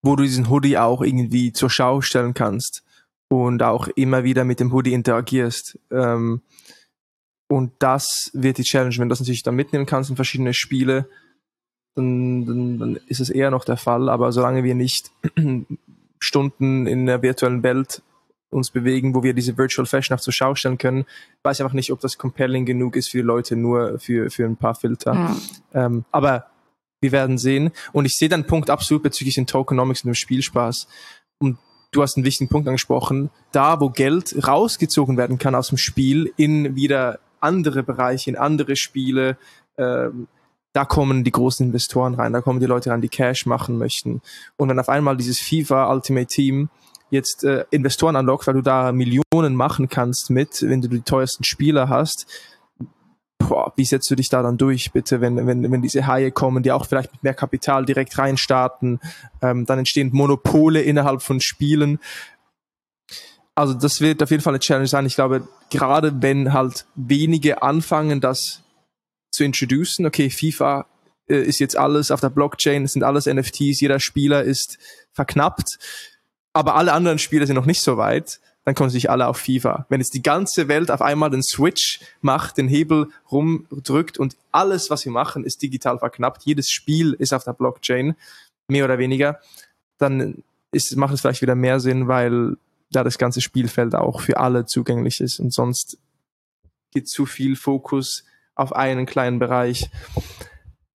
wo du diesen Hoodie auch irgendwie zur Schau stellen kannst und auch immer wieder mit dem Hoodie interagierst. Ähm, und das wird die Challenge. Wenn du das natürlich dann mitnehmen kannst in verschiedene Spiele, dann, dann, dann ist es eher noch der Fall. Aber solange wir nicht Stunden in der virtuellen Welt uns bewegen, wo wir diese Virtual Fashion auch zur Schau stellen können, weiß einfach nicht, ob das compelling genug ist für die Leute nur für, für ein paar Filter. Ja. Ähm, aber wir werden sehen. Und ich sehe deinen Punkt absolut bezüglich den Tokenomics und dem Spielspaß. Und du hast einen wichtigen Punkt angesprochen. Da, wo Geld rausgezogen werden kann aus dem Spiel in wieder andere Bereiche, in andere Spiele, ähm, da kommen die großen Investoren rein, da kommen die Leute rein, die Cash machen möchten. Und wenn auf einmal dieses FIFA Ultimate Team jetzt äh, Investoren anlockt, weil du da Millionen machen kannst mit, wenn du die teuersten Spieler hast, boah, wie setzt du dich da dann durch, bitte, wenn, wenn, wenn diese Haie kommen, die auch vielleicht mit mehr Kapital direkt reinstarten, ähm, dann entstehen Monopole innerhalb von Spielen. Also das wird auf jeden Fall eine Challenge sein. Ich glaube, gerade wenn halt wenige anfangen, das zu introducen, okay, FIFA äh, ist jetzt alles auf der Blockchain, es sind alles NFTs, jeder Spieler ist verknappt, aber alle anderen Spiele sind noch nicht so weit, dann kommen sich alle auf FIFA. Wenn jetzt die ganze Welt auf einmal den Switch macht, den Hebel rumdrückt und alles, was wir machen, ist digital verknappt, jedes Spiel ist auf der Blockchain, mehr oder weniger, dann ist, macht es vielleicht wieder mehr Sinn, weil da das ganze Spielfeld auch für alle zugänglich ist und sonst geht zu viel Fokus auf einen kleinen Bereich.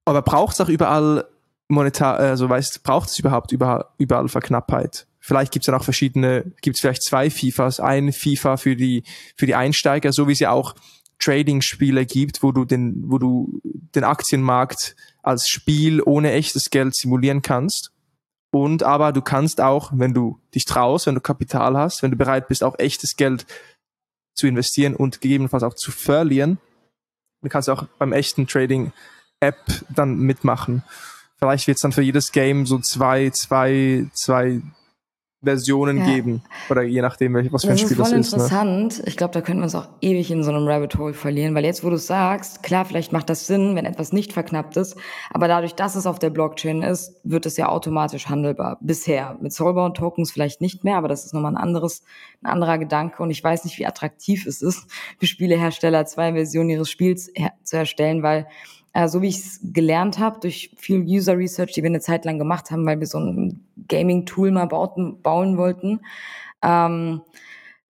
Aber braucht es auch überall monetar, also weißt, braucht es überhaupt überall, überall Verknappheit? Vielleicht gibt es dann auch verschiedene, gibt es vielleicht zwei FIFAs, ein FIFA für die für die Einsteiger, so wie es ja auch Trading-Spiele gibt, wo du den, wo du den Aktienmarkt als Spiel ohne echtes Geld simulieren kannst. Und aber du kannst auch, wenn du dich traust, wenn du Kapital hast, wenn du bereit bist, auch echtes Geld zu investieren und gegebenenfalls auch zu verlieren, du kannst auch beim echten Trading App dann mitmachen. Vielleicht wird es dann für jedes Game so zwei, zwei, zwei Versionen ja. geben. Oder je nachdem, was für ein Spiel das ist. Das ist voll interessant. Ne? Ich glaube, da könnten wir uns auch ewig in so einem Rabbit Hole verlieren, weil jetzt, wo du sagst, klar, vielleicht macht das Sinn, wenn etwas nicht verknappt ist, aber dadurch, dass es auf der Blockchain ist, wird es ja automatisch handelbar. Bisher. Mit Soulbound Tokens vielleicht nicht mehr, aber das ist nochmal ein anderes, ein anderer Gedanke und ich weiß nicht, wie attraktiv es ist, für Spielehersteller zwei Versionen ihres Spiels her zu erstellen, weil äh, so wie ich es gelernt habe, durch viel User Research, die wir eine Zeit lang gemacht haben, weil wir so ein Gaming-Tool mal bauten, bauen wollten, ähm,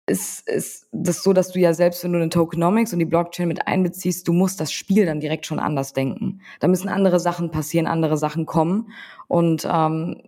ist, ist das so, dass du ja selbst, wenn du eine Tokenomics und die Blockchain mit einbeziehst, du musst das Spiel dann direkt schon anders denken. Da müssen andere Sachen passieren, andere Sachen kommen. Und ähm,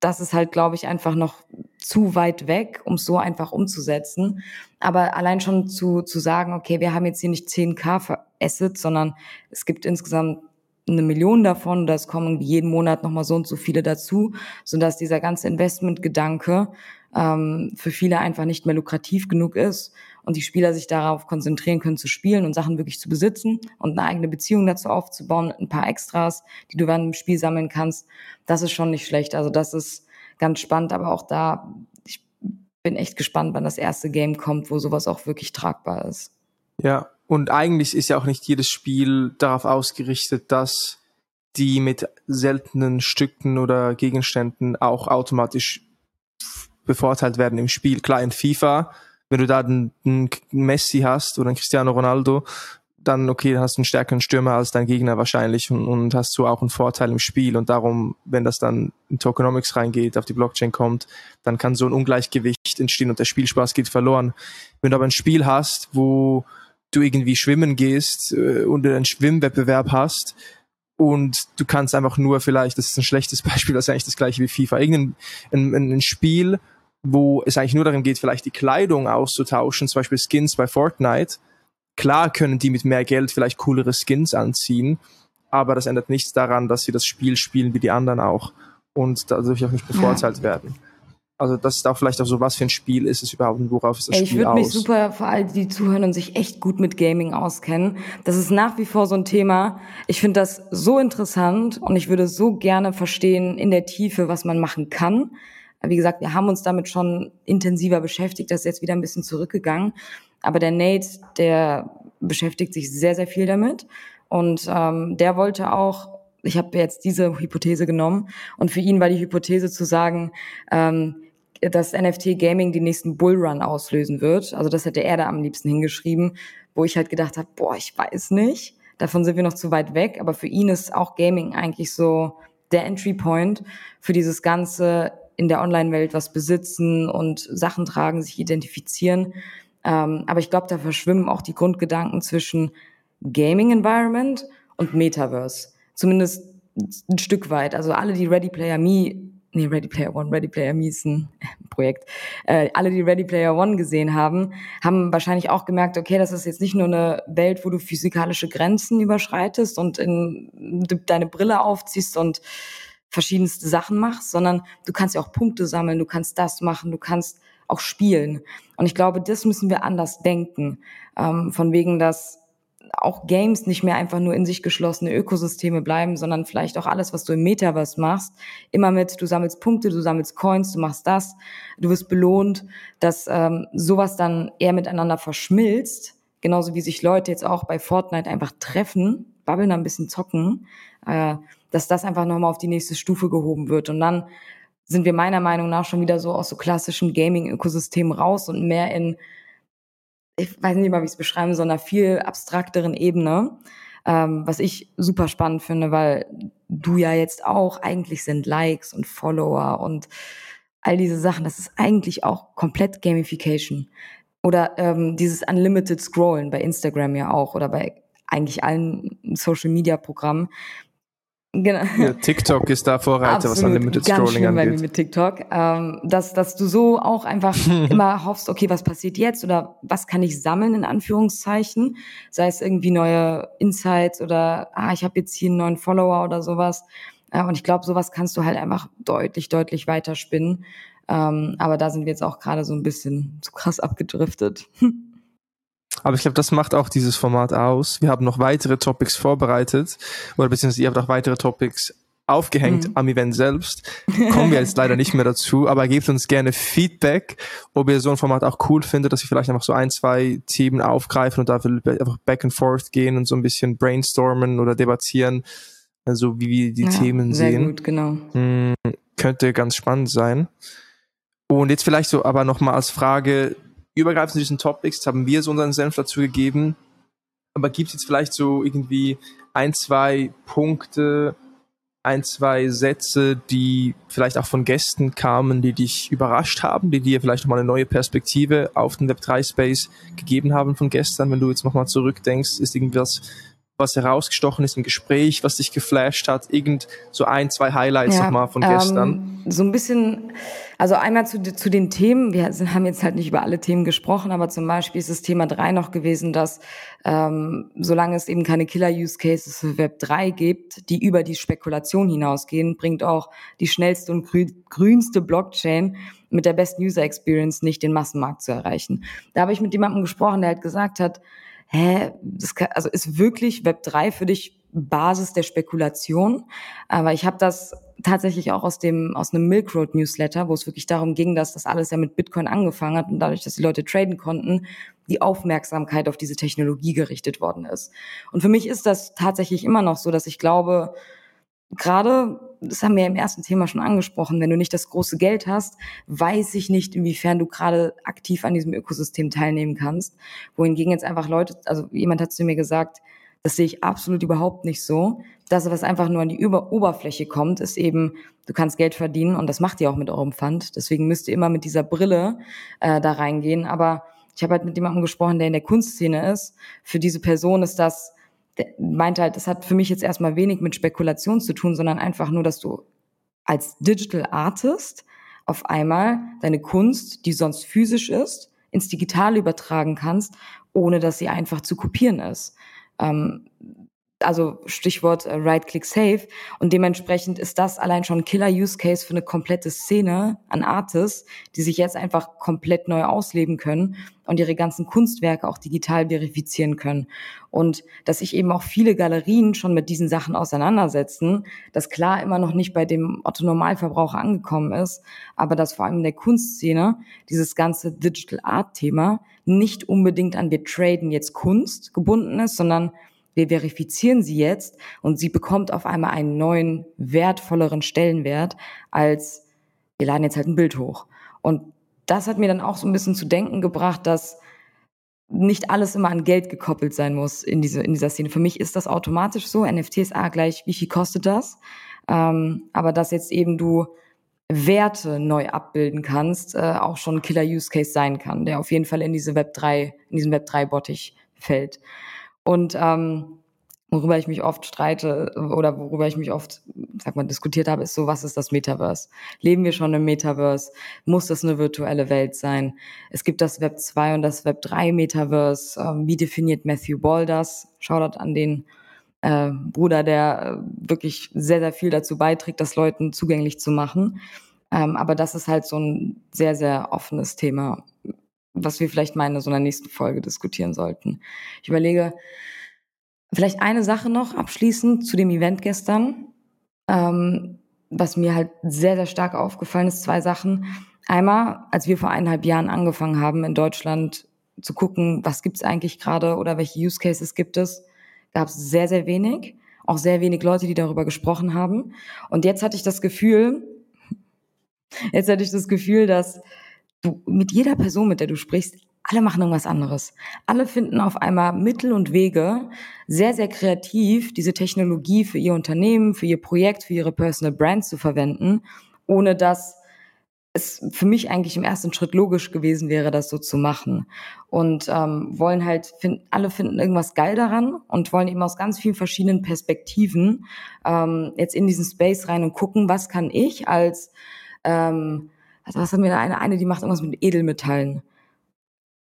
das ist halt, glaube ich, einfach noch zu weit weg, um es so einfach umzusetzen. Aber allein schon zu, zu sagen, okay, wir haben jetzt hier nicht 10k für Assets, sondern es gibt insgesamt eine Million davon, da kommen jeden Monat nochmal so und so viele dazu, sodass dieser ganze Investmentgedanke ähm, für viele einfach nicht mehr lukrativ genug ist und die Spieler sich darauf konzentrieren können zu spielen und Sachen wirklich zu besitzen und eine eigene Beziehung dazu aufzubauen, ein paar Extras, die du während dem Spiel sammeln kannst, das ist schon nicht schlecht. Also das ist ganz spannend, aber auch da, ich bin echt gespannt, wann das erste Game kommt, wo sowas auch wirklich tragbar ist. Ja, und eigentlich ist ja auch nicht jedes Spiel darauf ausgerichtet, dass die mit seltenen Stücken oder Gegenständen auch automatisch bevorteilt werden im Spiel. Klar, in FIFA, wenn du da einen, Messi hast oder einen Cristiano Ronaldo, dann okay, dann hast du einen stärkeren Stürmer als dein Gegner wahrscheinlich und, und hast so auch einen Vorteil im Spiel. Und darum, wenn das dann in Tokenomics reingeht, auf die Blockchain kommt, dann kann so ein Ungleichgewicht entstehen und der Spielspaß geht verloren. Wenn du aber ein Spiel hast, wo du irgendwie schwimmen gehst äh, und einen Schwimmwettbewerb hast und du kannst einfach nur vielleicht, das ist ein schlechtes Beispiel, das ist eigentlich das gleiche wie FIFA, irgendein ein, ein Spiel, wo es eigentlich nur darum geht, vielleicht die Kleidung auszutauschen, zum Beispiel Skins bei Fortnite, Klar können die mit mehr Geld vielleicht coolere Skins anziehen, aber das ändert nichts daran, dass sie das Spiel spielen wie die anderen auch und dadurch auch nicht bevorteilt ja. werden. Also das ist auch vielleicht auch so, was für ein Spiel ist es überhaupt und worauf ist das Ey, Spiel aus? Ich würde mich super, für all die zuhören und sich echt gut mit Gaming auskennen. Das ist nach wie vor so ein Thema. Ich finde das so interessant und ich würde so gerne verstehen in der Tiefe, was man machen kann. Wie gesagt, wir haben uns damit schon intensiver beschäftigt. Das ist jetzt wieder ein bisschen zurückgegangen. Aber der Nate, der beschäftigt sich sehr, sehr viel damit. Und ähm, der wollte auch, ich habe jetzt diese Hypothese genommen, und für ihn war die Hypothese zu sagen, ähm, dass NFT Gaming die nächsten Bullrun auslösen wird. Also das hätte er da am liebsten hingeschrieben, wo ich halt gedacht habe, boah, ich weiß nicht. Davon sind wir noch zu weit weg. Aber für ihn ist auch Gaming eigentlich so der Entry Point für dieses ganze in der Online-Welt was besitzen und Sachen tragen, sich identifizieren. Ähm, aber ich glaube, da verschwimmen auch die Grundgedanken zwischen Gaming Environment und Metaverse. Zumindest ein Stück weit. Also alle, die Ready Player Me, nee, Ready Player One, Ready Player Me ist ein Projekt, äh, alle, die Ready Player One gesehen haben, haben wahrscheinlich auch gemerkt, okay, das ist jetzt nicht nur eine Welt, wo du physikalische Grenzen überschreitest und in, deine Brille aufziehst und verschiedenste Sachen machst, sondern du kannst ja auch Punkte sammeln, du kannst das machen, du kannst auch spielen. Und ich glaube, das müssen wir anders denken. Ähm, von wegen, dass auch Games nicht mehr einfach nur in sich geschlossene Ökosysteme bleiben, sondern vielleicht auch alles, was du im Metaverse machst, immer mit, du sammelst Punkte, du sammelst Coins, du machst das, du wirst belohnt, dass ähm, sowas dann eher miteinander verschmilzt, genauso wie sich Leute jetzt auch bei Fortnite einfach treffen, babbeln ein bisschen zocken, äh, dass das einfach nochmal auf die nächste Stufe gehoben wird. Und dann sind wir meiner Meinung nach schon wieder so aus so klassischen Gaming-Ökosystemen raus und mehr in, ich weiß nicht mal, wie ich es beschreiben soll, einer viel abstrakteren Ebene. Ähm, was ich super spannend finde, weil du ja jetzt auch, eigentlich sind Likes und Follower und all diese Sachen, das ist eigentlich auch komplett Gamification. Oder ähm, dieses Unlimited Scrollen bei Instagram ja auch oder bei eigentlich allen Social-Media-Programmen. Genau. Ja, TikTok ist da Vorreiter, Absolut. was Unlimited Ganz Scrolling schlimm angeht. Bei mir mit TikTok, ähm, dass, dass du so auch einfach immer hoffst, okay, was passiert jetzt oder was kann ich sammeln in Anführungszeichen, sei es irgendwie neue Insights oder ah, ich habe jetzt hier einen neuen Follower oder sowas. Äh, und ich glaube, sowas kannst du halt einfach deutlich, deutlich weiter spinnen. Ähm, aber da sind wir jetzt auch gerade so ein bisschen zu krass abgedriftet. Aber ich glaube, das macht auch dieses Format aus. Wir haben noch weitere Topics vorbereitet oder beziehungsweise ihr habt auch weitere Topics aufgehängt mhm. am Event selbst. Kommen wir jetzt leider nicht mehr dazu, aber gebt uns gerne Feedback, ob ihr so ein Format auch cool findet, dass wir vielleicht einfach so ein, zwei Themen aufgreifen und da einfach back and forth gehen und so ein bisschen brainstormen oder debattieren, also wie wir die ja, Themen sehr sehen. Gut, genau. Mhm, könnte ganz spannend sein. Und jetzt vielleicht so aber nochmal als Frage, übergreifend zu diesen Topics haben wir so unseren Senf dazu gegeben. Aber gibt es jetzt vielleicht so irgendwie ein, zwei Punkte, ein, zwei Sätze, die vielleicht auch von Gästen kamen, die dich überrascht haben, die dir vielleicht nochmal eine neue Perspektive auf den Web3-Space gegeben haben von gestern, wenn du jetzt nochmal zurückdenkst, ist irgendwas, was herausgestochen ist im Gespräch, was dich geflasht hat, irgend so ein, zwei Highlights ja, nochmal von gestern? Ähm, so ein bisschen also einmal zu, zu den Themen, wir haben jetzt halt nicht über alle Themen gesprochen, aber zum Beispiel ist das Thema drei noch gewesen, dass ähm, solange es eben keine Killer-Use-Cases für Web 3 gibt, die über die Spekulation hinausgehen, bringt auch die schnellste und grü grünste Blockchain mit der besten User-Experience nicht den Massenmarkt zu erreichen. Da habe ich mit jemandem gesprochen, der halt gesagt hat, hä, das kann, also ist wirklich Web 3 für dich Basis der Spekulation. Aber ich habe das tatsächlich auch aus dem aus einem Milk Road Newsletter, wo es wirklich darum ging, dass das alles ja mit Bitcoin angefangen hat und dadurch, dass die Leute traden konnten, die Aufmerksamkeit auf diese Technologie gerichtet worden ist. Und für mich ist das tatsächlich immer noch so, dass ich glaube, gerade, das haben wir im ersten Thema schon angesprochen, wenn du nicht das große Geld hast, weiß ich nicht, inwiefern du gerade aktiv an diesem Ökosystem teilnehmen kannst. Wohingegen jetzt einfach Leute, also jemand hat zu mir gesagt, das sehe ich absolut überhaupt nicht so. Das, was einfach nur an die Über Oberfläche kommt, ist eben, du kannst Geld verdienen und das macht ihr auch mit eurem Fund. Deswegen müsst ihr immer mit dieser Brille äh, da reingehen. Aber ich habe halt mit jemandem gesprochen, der in der Kunstszene ist. Für diese Person ist das, meinte halt, das hat für mich jetzt erstmal wenig mit Spekulation zu tun, sondern einfach nur, dass du als Digital Artist auf einmal deine Kunst, die sonst physisch ist, ins Digitale übertragen kannst, ohne dass sie einfach zu kopieren ist. Ähm, also Stichwort äh, Right-Click-Save. Und dementsprechend ist das allein schon ein Killer-Use-Case für eine komplette Szene an Artists, die sich jetzt einfach komplett neu ausleben können und ihre ganzen Kunstwerke auch digital verifizieren können. Und dass sich eben auch viele Galerien schon mit diesen Sachen auseinandersetzen, das klar immer noch nicht bei dem Otto-Normalverbraucher angekommen ist, aber dass vor allem in der Kunstszene dieses ganze Digital Art-Thema nicht unbedingt an wir traden jetzt Kunst gebunden ist, sondern wir verifizieren sie jetzt und sie bekommt auf einmal einen neuen, wertvolleren Stellenwert als wir laden jetzt halt ein Bild hoch. Und das hat mir dann auch so ein bisschen zu denken gebracht, dass nicht alles immer an Geld gekoppelt sein muss in, diese, in dieser Szene. Für mich ist das automatisch so. NFTs A gleich, wie viel kostet das? Ähm, aber dass jetzt eben du Werte neu abbilden kannst, äh, auch schon ein Killer-Use-Case sein kann, der auf jeden Fall in diese Web 3, in diesen Web 3-Bottich fällt. Und ähm, worüber ich mich oft streite oder worüber ich mich oft, sag mal, diskutiert habe, ist so, was ist das Metaverse? Leben wir schon im Metaverse? Muss das eine virtuelle Welt sein? Es gibt das Web 2 und das Web 3 Metaverse. Ähm, wie definiert Matthew Ball das? Shoutout an den äh, Bruder, der äh, wirklich sehr, sehr viel dazu beiträgt, das Leuten zugänglich zu machen. Ähm, aber das ist halt so ein sehr, sehr offenes Thema, was wir vielleicht mal in so einer nächsten Folge diskutieren sollten. Ich überlege, vielleicht eine Sache noch abschließend zu dem Event gestern, ähm, was mir halt sehr, sehr stark aufgefallen ist, zwei Sachen. Einmal, als wir vor eineinhalb Jahren angefangen haben, in Deutschland zu gucken, was gibt es eigentlich gerade oder welche Use Cases gibt es, gab es sehr, sehr wenig. Auch sehr wenig Leute, die darüber gesprochen haben. Und jetzt hatte ich das Gefühl, jetzt hatte ich das Gefühl, dass du mit jeder Person, mit der du sprichst, alle machen irgendwas anderes. Alle finden auf einmal Mittel und Wege, sehr, sehr kreativ diese Technologie für ihr Unternehmen, für ihr Projekt, für ihre Personal Brand zu verwenden, ohne dass es für mich eigentlich im ersten Schritt logisch gewesen wäre, das so zu machen. Und ähm, wollen halt, find, alle finden irgendwas geil daran und wollen eben aus ganz vielen verschiedenen Perspektiven ähm, jetzt in diesen Space rein und gucken, was kann ich als, ähm, also was haben wir da eine, eine, die macht irgendwas mit Edelmetallen.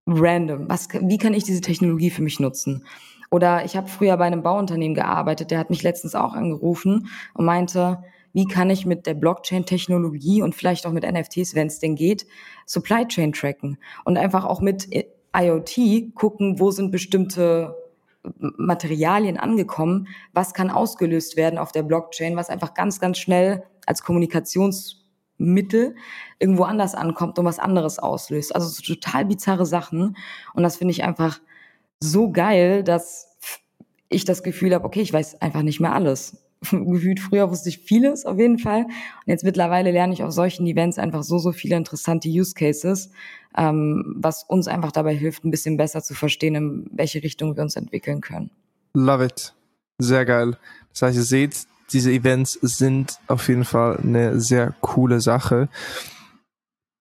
Random. Was, wie kann ich diese Technologie für mich nutzen? Oder ich habe früher bei einem Bauunternehmen gearbeitet, der hat mich letztens auch angerufen und meinte, wie kann ich mit der Blockchain-Technologie und vielleicht auch mit NFTs, wenn es denn geht, Supply Chain tracken und einfach auch mit IoT gucken, wo sind bestimmte Materialien angekommen, was kann ausgelöst werden auf der Blockchain, was einfach ganz, ganz schnell als Kommunikationsmittel irgendwo anders ankommt und was anderes auslöst. Also so total bizarre Sachen. Und das finde ich einfach so geil, dass ich das Gefühl habe, okay, ich weiß einfach nicht mehr alles. gefühlt früher wusste ich vieles auf jeden Fall. Und jetzt mittlerweile lerne ich auf solchen Events einfach so, so viele interessante Use Cases, ähm, was uns einfach dabei hilft, ein bisschen besser zu verstehen, in welche Richtung wir uns entwickeln können. Love it. Sehr geil. Das heißt, ihr seht, diese Events sind auf jeden Fall eine sehr coole Sache.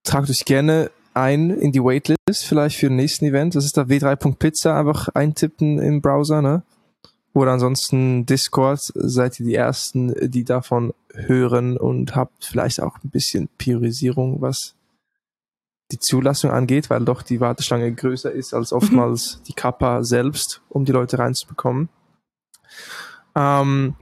Tragt euch gerne ein in die Waitlist vielleicht für den nächsten Event. Das ist da w3.pizza, einfach eintippen im Browser, ne? Oder ansonsten Discord seid ihr die Ersten, die davon hören und habt vielleicht auch ein bisschen Priorisierung, was die Zulassung angeht, weil doch die Warteschlange größer ist als mhm. oftmals die Kappa selbst, um die Leute reinzubekommen. Ähm,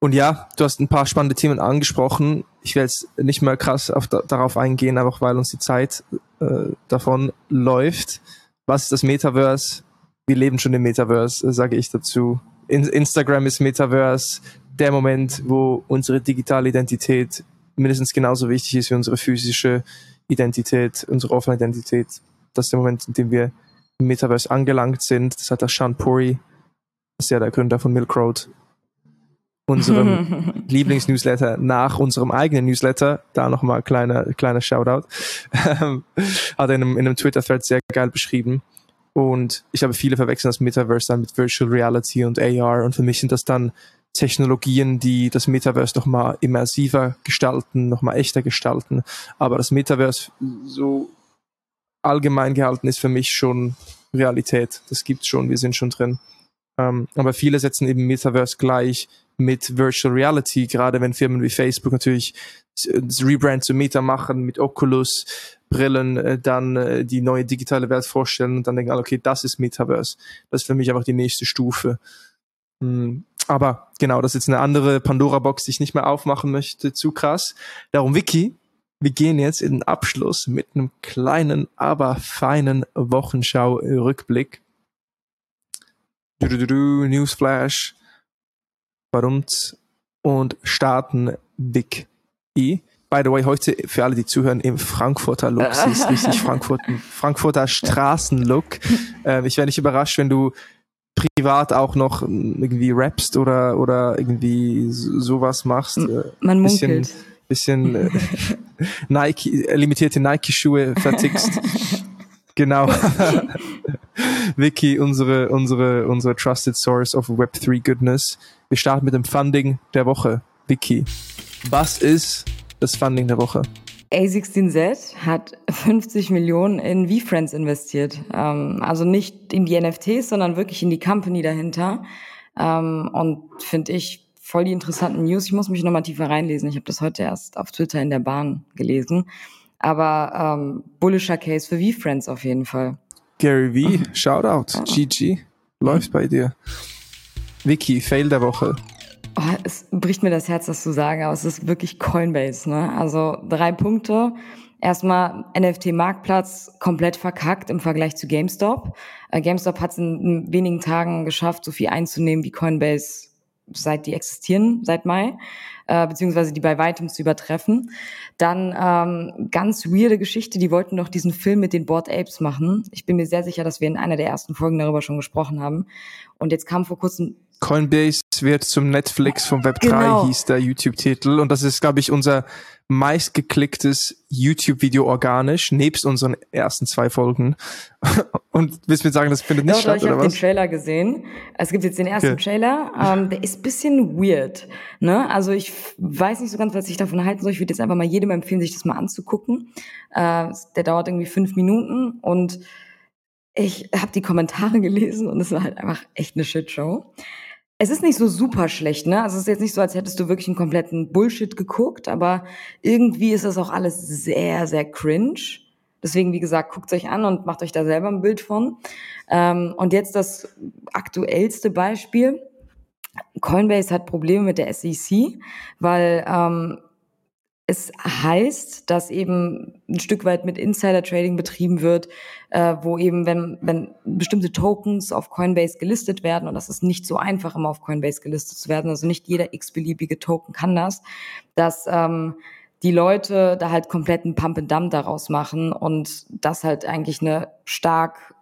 und ja, du hast ein paar spannende Themen angesprochen. Ich werde jetzt nicht mehr krass auf, darauf eingehen, einfach weil uns die Zeit äh, davon läuft. Was ist das Metaverse? Wir leben schon im Metaverse, äh, sage ich dazu. Instagram ist Metaverse der Moment, wo unsere digitale Identität mindestens genauso wichtig ist wie unsere physische Identität, unsere offene Identität. Das ist der Moment, in dem wir im Metaverse angelangt sind. Das hat der Sean Puri, das ist ja der Gründer von Milk Road, unserem Lieblingsnewsletter nach unserem eigenen Newsletter, da nochmal kleiner, kleiner Shoutout, hat er in einem, in einem Twitter-Thread sehr geil beschrieben. Und ich habe viele verwechseln das Metaverse dann mit Virtual Reality und AR. Und für mich sind das dann Technologien, die das Metaverse nochmal immersiver gestalten, nochmal echter gestalten. Aber das Metaverse so allgemein gehalten ist für mich schon Realität. Das gibt's schon, wir sind schon drin. Ähm, aber viele setzen eben Metaverse gleich mit Virtual Reality, gerade wenn Firmen wie Facebook natürlich das Rebrand zu Meta machen mit Oculus, Brillen äh, dann äh, die neue digitale Welt vorstellen und dann denken okay, das ist Metaverse. Das ist für mich einfach die nächste Stufe. Hm. Aber genau, das ist jetzt eine andere Pandora-Box, die ich nicht mehr aufmachen möchte. Zu krass. Darum, Vicky, wir gehen jetzt in den Abschluss mit einem kleinen, aber feinen Wochenschau-Rückblick. Newsflash. Warum? Und starten Big E. By the way, heute für alle, die zuhören, im Frankfurter Look. Sie ist richtig Frankfurt, Frankfurter Straßenlook. Ähm, ich wäre nicht überrascht, wenn du privat auch noch irgendwie rappst oder, oder irgendwie sowas machst. Äh, Man munkelt. Bisschen, bisschen äh, Nike, limitierte Nike-Schuhe vertickst. genau. Vicky, unsere, unsere, unsere Trusted Source of Web3 Goodness. Wir starten mit dem Funding der Woche. Vicky, was ist das Funding der Woche? A16Z hat 50 Millionen in VFriends investiert. Ähm, also nicht in die NFTs, sondern wirklich in die Company dahinter. Ähm, und finde ich voll die interessanten News. Ich muss mich nochmal tiefer reinlesen. Ich habe das heute erst auf Twitter in der Bahn gelesen. Aber ähm, bullischer Case für VFriends auf jeden Fall. Gary V, Shoutout. Oh. GG. Läuft bei dir. Vicky, Fail der Woche. Oh, es bricht mir das Herz, das zu sagen, aber es ist wirklich Coinbase. Ne? Also drei Punkte. Erstmal NFT-Marktplatz komplett verkackt im Vergleich zu GameStop. Äh, GameStop hat es in wenigen Tagen geschafft, so viel einzunehmen wie Coinbase seit die existieren, seit Mai, äh, beziehungsweise die bei weitem zu übertreffen. Dann ähm, ganz weirde Geschichte, die wollten doch diesen Film mit den Board Apes machen. Ich bin mir sehr sicher, dass wir in einer der ersten Folgen darüber schon gesprochen haben. Und jetzt kam vor kurzem Coinbase wird zum Netflix von Web3 genau. hieß der YouTube-Titel. Und das ist, glaube ich, unser meistgeklicktes YouTube-Video organisch, nebst unseren ersten zwei Folgen. Und willst du mir sagen, das findet nicht doch, statt, oder was? Ich habe den Trailer gesehen. Es gibt jetzt den ersten okay. Trailer. Ähm, der ist bisschen weird. Ne? Also ich weiß nicht so ganz, was ich davon halten soll. Ich würde jetzt einfach mal jedem empfehlen, sich das mal anzugucken. Äh, der dauert irgendwie fünf Minuten und ich habe die Kommentare gelesen und es war halt einfach echt eine Shitshow. Es ist nicht so super schlecht, ne? Also es ist jetzt nicht so, als hättest du wirklich einen kompletten Bullshit geguckt, aber irgendwie ist das auch alles sehr, sehr cringe. Deswegen, wie gesagt, guckt euch an und macht euch da selber ein Bild von. Ähm, und jetzt das aktuellste Beispiel. Coinbase hat Probleme mit der SEC, weil ähm, es heißt, dass eben ein Stück weit mit Insider-Trading betrieben wird, äh, wo eben, wenn, wenn bestimmte Tokens auf Coinbase gelistet werden, und das ist nicht so einfach, immer auf Coinbase gelistet zu werden, also nicht jeder x-beliebige Token kann das, dass ähm, die Leute da halt kompletten Pump and Dump daraus machen und das halt eigentlich eine stark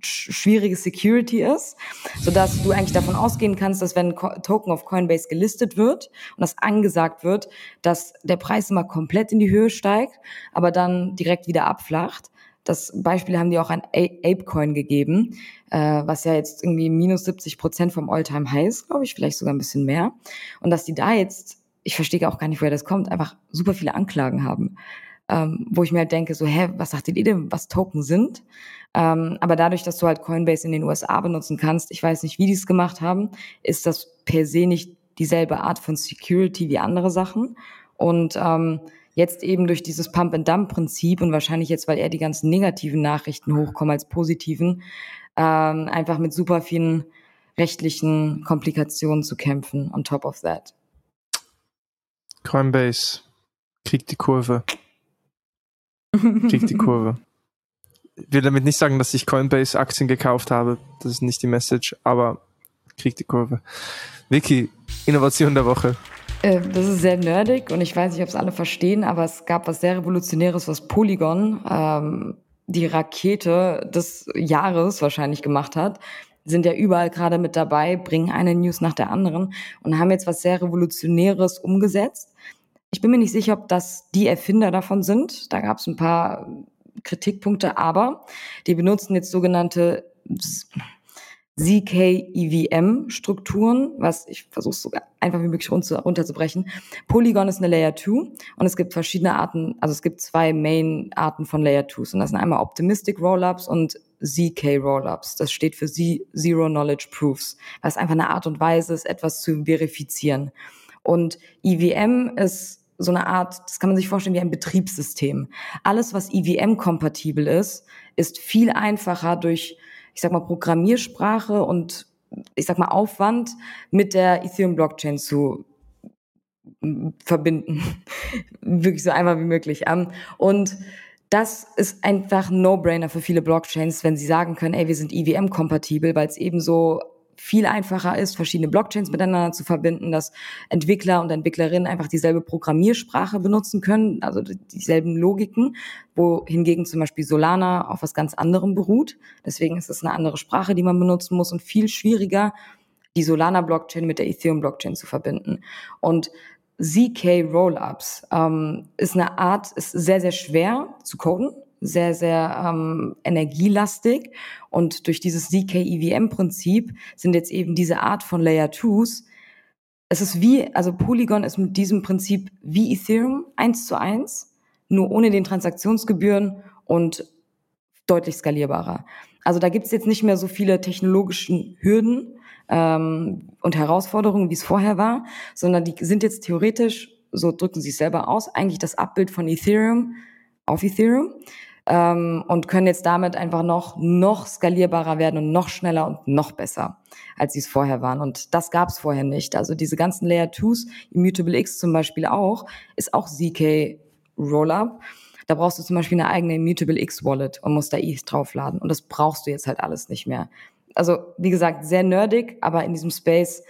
schwierige Security ist, so dass du eigentlich davon ausgehen kannst, dass wenn ein Token auf Coinbase gelistet wird und das angesagt wird, dass der Preis immer komplett in die Höhe steigt, aber dann direkt wieder abflacht. Das Beispiel haben die auch an Apecoin gegeben, äh, was ja jetzt irgendwie minus 70 Prozent vom Alltime High ist, glaube ich, vielleicht sogar ein bisschen mehr. Und dass die da jetzt, ich verstehe auch gar nicht, woher das kommt, einfach super viele Anklagen haben ähm, wo ich mir halt denke, so, hä, was sagt ihr denn, was Token sind? Ähm, aber dadurch, dass du halt Coinbase in den USA benutzen kannst, ich weiß nicht, wie die es gemacht haben, ist das per se nicht dieselbe Art von Security wie andere Sachen. Und ähm, jetzt eben durch dieses Pump-and-Dump-Prinzip und wahrscheinlich jetzt, weil eher die ganzen negativen Nachrichten hochkommen als positiven, ähm, einfach mit super vielen rechtlichen Komplikationen zu kämpfen on top of that. Coinbase kriegt die Kurve. Kriegt die Kurve. Ich will damit nicht sagen, dass ich Coinbase-Aktien gekauft habe. Das ist nicht die Message, aber kriegt die Kurve. Vicky, Innovation der Woche. Äh, das ist sehr nerdig und ich weiß nicht, ob es alle verstehen, aber es gab was sehr Revolutionäres, was Polygon, ähm, die Rakete des Jahres wahrscheinlich gemacht hat. Sind ja überall gerade mit dabei, bringen eine News nach der anderen und haben jetzt was sehr Revolutionäres umgesetzt. Ich bin mir nicht sicher, ob das die Erfinder davon sind. Da gab es ein paar Kritikpunkte, aber die benutzen jetzt sogenannte ZK-EVM-Strukturen, was ich versuche sogar einfach wie möglich runter, runterzubrechen. Polygon ist eine Layer 2 und es gibt verschiedene Arten, also es gibt zwei Main-Arten von Layer 2s und das sind einmal Optimistic Rollups und ZK Rollups. Das steht für Zero Knowledge Proofs, was einfach eine Art und Weise ist, etwas zu verifizieren. Und EVM ist so eine Art, das kann man sich vorstellen wie ein Betriebssystem. Alles, was EVM-kompatibel ist, ist viel einfacher durch, ich sag mal, Programmiersprache und ich sag mal Aufwand mit der Ethereum-Blockchain zu verbinden. Wirklich so einfach wie möglich. Ähm, und das ist einfach ein No-Brainer für viele Blockchains, wenn sie sagen können, ey, wir sind EVM-kompatibel, weil es eben so viel einfacher ist, verschiedene Blockchains miteinander zu verbinden, dass Entwickler und Entwicklerinnen einfach dieselbe Programmiersprache benutzen können, also dieselben Logiken, wo hingegen zum Beispiel Solana auf was ganz anderem beruht. Deswegen ist es eine andere Sprache, die man benutzen muss und viel schwieriger, die Solana-Blockchain mit der Ethereum-Blockchain zu verbinden. Und ZK Rollups ähm, ist eine Art, ist sehr, sehr schwer zu coden, sehr, sehr ähm, energielastig. Und durch dieses ZK-EVM-Prinzip sind jetzt eben diese Art von Layer 2s, es ist wie, also Polygon ist mit diesem Prinzip wie Ethereum eins zu eins, nur ohne den Transaktionsgebühren und deutlich skalierbarer. Also da gibt's jetzt nicht mehr so viele technologischen Hürden ähm, und Herausforderungen, wie es vorher war, sondern die sind jetzt theoretisch, so drücken sie es selber aus, eigentlich das Abbild von Ethereum auf Ethereum ähm, und können jetzt damit einfach noch, noch skalierbarer werden und noch schneller und noch besser, als sie es vorher waren. Und das gab es vorher nicht. Also diese ganzen Layer 2s, Immutable X zum Beispiel auch, ist auch ZK Rollup. Da brauchst du zum Beispiel eine eigene Immutable X Wallet und musst da ETH draufladen. Und das brauchst du jetzt halt alles nicht mehr. Also, wie gesagt, sehr nerdig, aber in diesem Space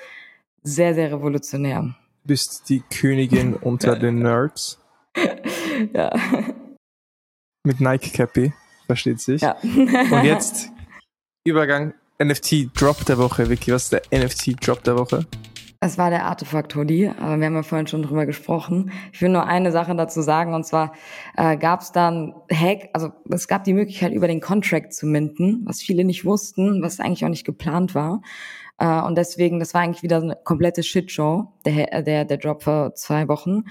sehr, sehr revolutionär. Du bist die Königin unter den Nerds. ja. Mit Nike Cappy, versteht sich. Ja. Und jetzt Übergang NFT Drop der Woche. Vicky, was ist der NFT Drop der Woche? Es war der Artefakt-Hoodie, aber wir haben ja vorhin schon drüber gesprochen. Ich will nur eine Sache dazu sagen, und zwar äh, gab es dann Hack, also es gab die Möglichkeit, über den Contract zu minden, was viele nicht wussten, was eigentlich auch nicht geplant war. Äh, und deswegen, das war eigentlich wieder so eine komplette Shitshow, der, der, der Drop vor zwei Wochen.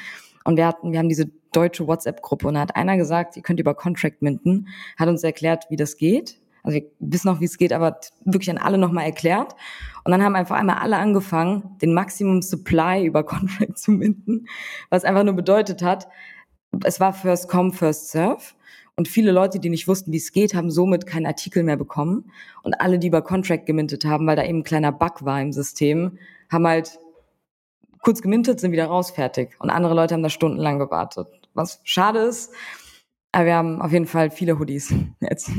Und wir hatten, wir haben diese deutsche WhatsApp-Gruppe und da hat einer gesagt, ihr könnt über Contract minden, hat uns erklärt, wie das geht. Also wir wissen auch, wie es geht, aber wirklich an alle nochmal erklärt. Und dann haben einfach einmal alle angefangen, den Maximum Supply über Contract zu minden, was einfach nur bedeutet hat, es war First Come, First Serve. Und viele Leute, die nicht wussten, wie es geht, haben somit keinen Artikel mehr bekommen. Und alle, die über Contract gemintet haben, weil da eben ein kleiner Bug war im System, haben halt kurz gemintet, sind wieder raus, fertig. Und andere Leute haben da stundenlang gewartet. Was schade ist, aber wir haben auf jeden Fall viele Hoodies jetzt.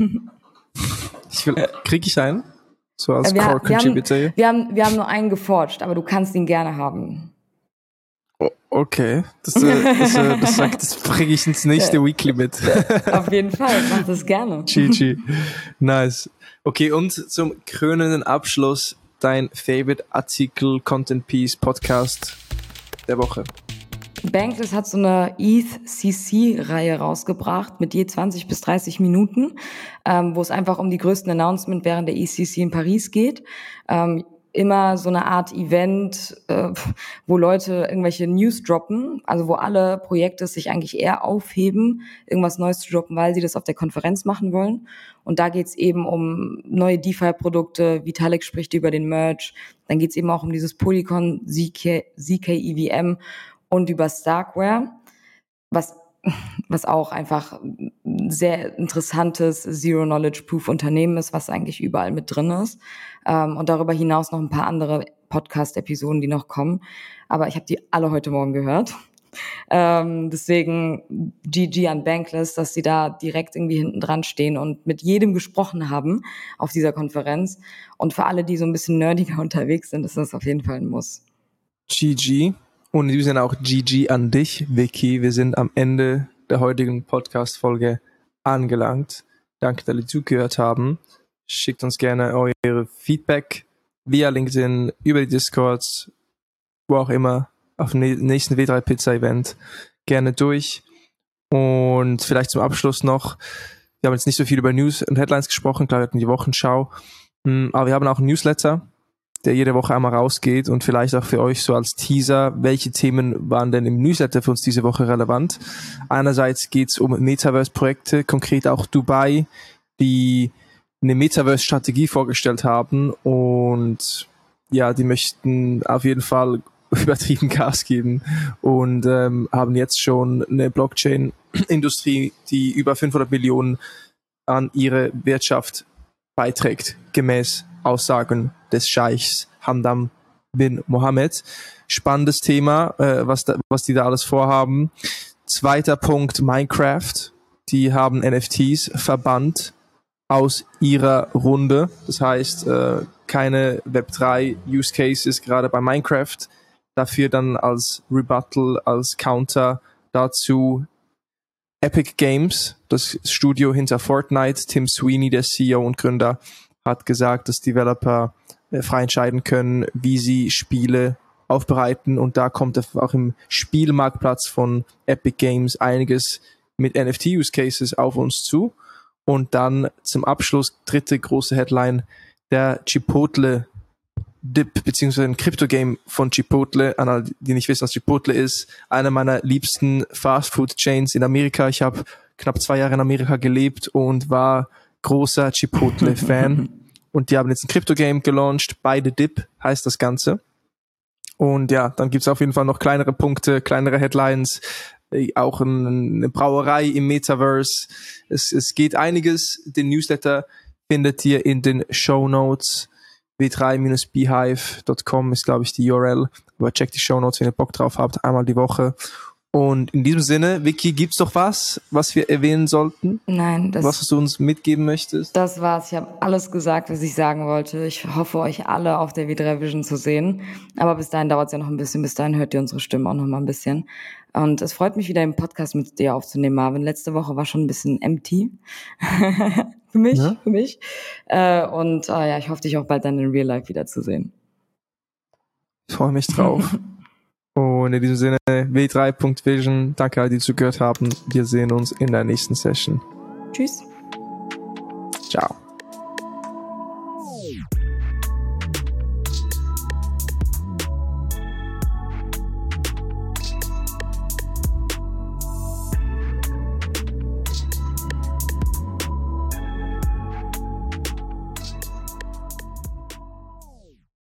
Ich will, krieg ich einen? So als wir, Core Contributor. Wir haben, wir, haben, wir haben nur einen geforged, aber du kannst ihn gerne haben. Okay, das, äh, das, äh, das, das bringe ich ins nächste Weekly mit. Auf jeden Fall, mach das gerne. GG. Nice. Okay, und zum krönenden Abschluss dein Favorite Artikel, Content Piece, Podcast der Woche. Bankless hat so eine ETH-CC-Reihe rausgebracht mit je 20 bis 30 Minuten, ähm, wo es einfach um die größten Announcement während der ECC in Paris geht. Ähm, immer so eine Art Event, äh, wo Leute irgendwelche News droppen, also wo alle Projekte sich eigentlich eher aufheben, irgendwas Neues zu droppen, weil sie das auf der Konferenz machen wollen. Und da geht's eben um neue DeFi-Produkte, Vitalik spricht über den Merch, dann geht's eben auch um dieses Polygon ZK, ZK EVM und über Starkware, was, was auch einfach ein sehr interessantes Zero-Knowledge-Proof-Unternehmen ist, was eigentlich überall mit drin ist. Ähm, und darüber hinaus noch ein paar andere Podcast-Episoden, die noch kommen. Aber ich habe die alle heute Morgen gehört. Ähm, deswegen GG an Bankless, dass sie da direkt irgendwie hinten dran stehen und mit jedem gesprochen haben auf dieser Konferenz. Und für alle, die so ein bisschen nerdiger unterwegs sind, ist das auf jeden Fall ein Muss. GG. Und in diesem Sinne auch GG an dich, Vicky. Wir sind am Ende der heutigen Podcast-Folge angelangt. Danke, dass ihr zugehört haben. Schickt uns gerne eure Feedback via LinkedIn, über die Discords, wo auch immer, auf dem nächsten W3 Pizza Event gerne durch. Und vielleicht zum Abschluss noch, wir haben jetzt nicht so viel über News und Headlines gesprochen, klar, wir hatten die Wochenschau, hm, aber wir haben auch einen Newsletter, der jede Woche einmal rausgeht und vielleicht auch für euch so als Teaser, welche Themen waren denn im Newsletter für uns diese Woche relevant. Einerseits geht es um Metaverse-Projekte, konkret auch Dubai, die eine Metaverse-Strategie vorgestellt haben und ja, die möchten auf jeden Fall übertrieben Gas geben und ähm, haben jetzt schon eine Blockchain-Industrie, die über 500 Millionen an ihre Wirtschaft beiträgt, gemäß Aussagen des Scheichs Hamdam bin Mohammed. Spannendes Thema, äh, was, da, was die da alles vorhaben. Zweiter Punkt, Minecraft. Die haben NFTs verbannt aus ihrer Runde. Das heißt, äh, keine Web3 Use Cases gerade bei Minecraft. Dafür dann als Rebuttal, als Counter dazu Epic Games, das Studio hinter Fortnite, Tim Sweeney, der CEO und Gründer, hat gesagt, dass Developer äh, frei entscheiden können, wie sie Spiele aufbereiten und da kommt auch im Spielmarktplatz von Epic Games einiges mit NFT-Use Cases auf uns zu. Und dann zum Abschluss dritte große Headline, der Chipotle Dip, beziehungsweise ein Crypto-Game von Chipotle, an alle, die nicht wissen, was Chipotle ist, einer meiner liebsten Fast-Food-Chains in Amerika. Ich habe knapp zwei Jahre in Amerika gelebt und war großer Chipotle-Fan. und die haben jetzt ein Crypto-Game gelauncht. Beide Dip heißt das Ganze. Und ja, dann gibt's auf jeden Fall noch kleinere Punkte, kleinere Headlines, äh, auch eine Brauerei im Metaverse. Es, es geht einiges. Den Newsletter findet ihr in den Show Notes. w3-beehive.com ist, glaube ich, die URL. Aber checkt die Show Notes, wenn ihr Bock drauf habt, einmal die Woche. Und in diesem Sinne, Vicky, gibt's doch was, was wir erwähnen sollten? Nein, das, was du uns mitgeben möchtest? Das war's. Ich habe alles gesagt, was ich sagen wollte. Ich hoffe, euch alle auf der W3 Vision zu sehen. Aber bis dahin dauert's ja noch ein bisschen. Bis dahin hört ihr unsere Stimme auch noch mal ein bisschen. Und es freut mich wieder, im Podcast mit dir aufzunehmen, Marvin. Letzte Woche war schon ein bisschen empty. für mich, ja? für mich. Äh, und äh, ja, ich hoffe, dich auch bald dann in Real Life wiederzusehen. Ich freue mich drauf. Und in diesem Sinne, W3.Vision, danke alle, die zugehört haben. Wir sehen uns in der nächsten Session. Tschüss. Ciao.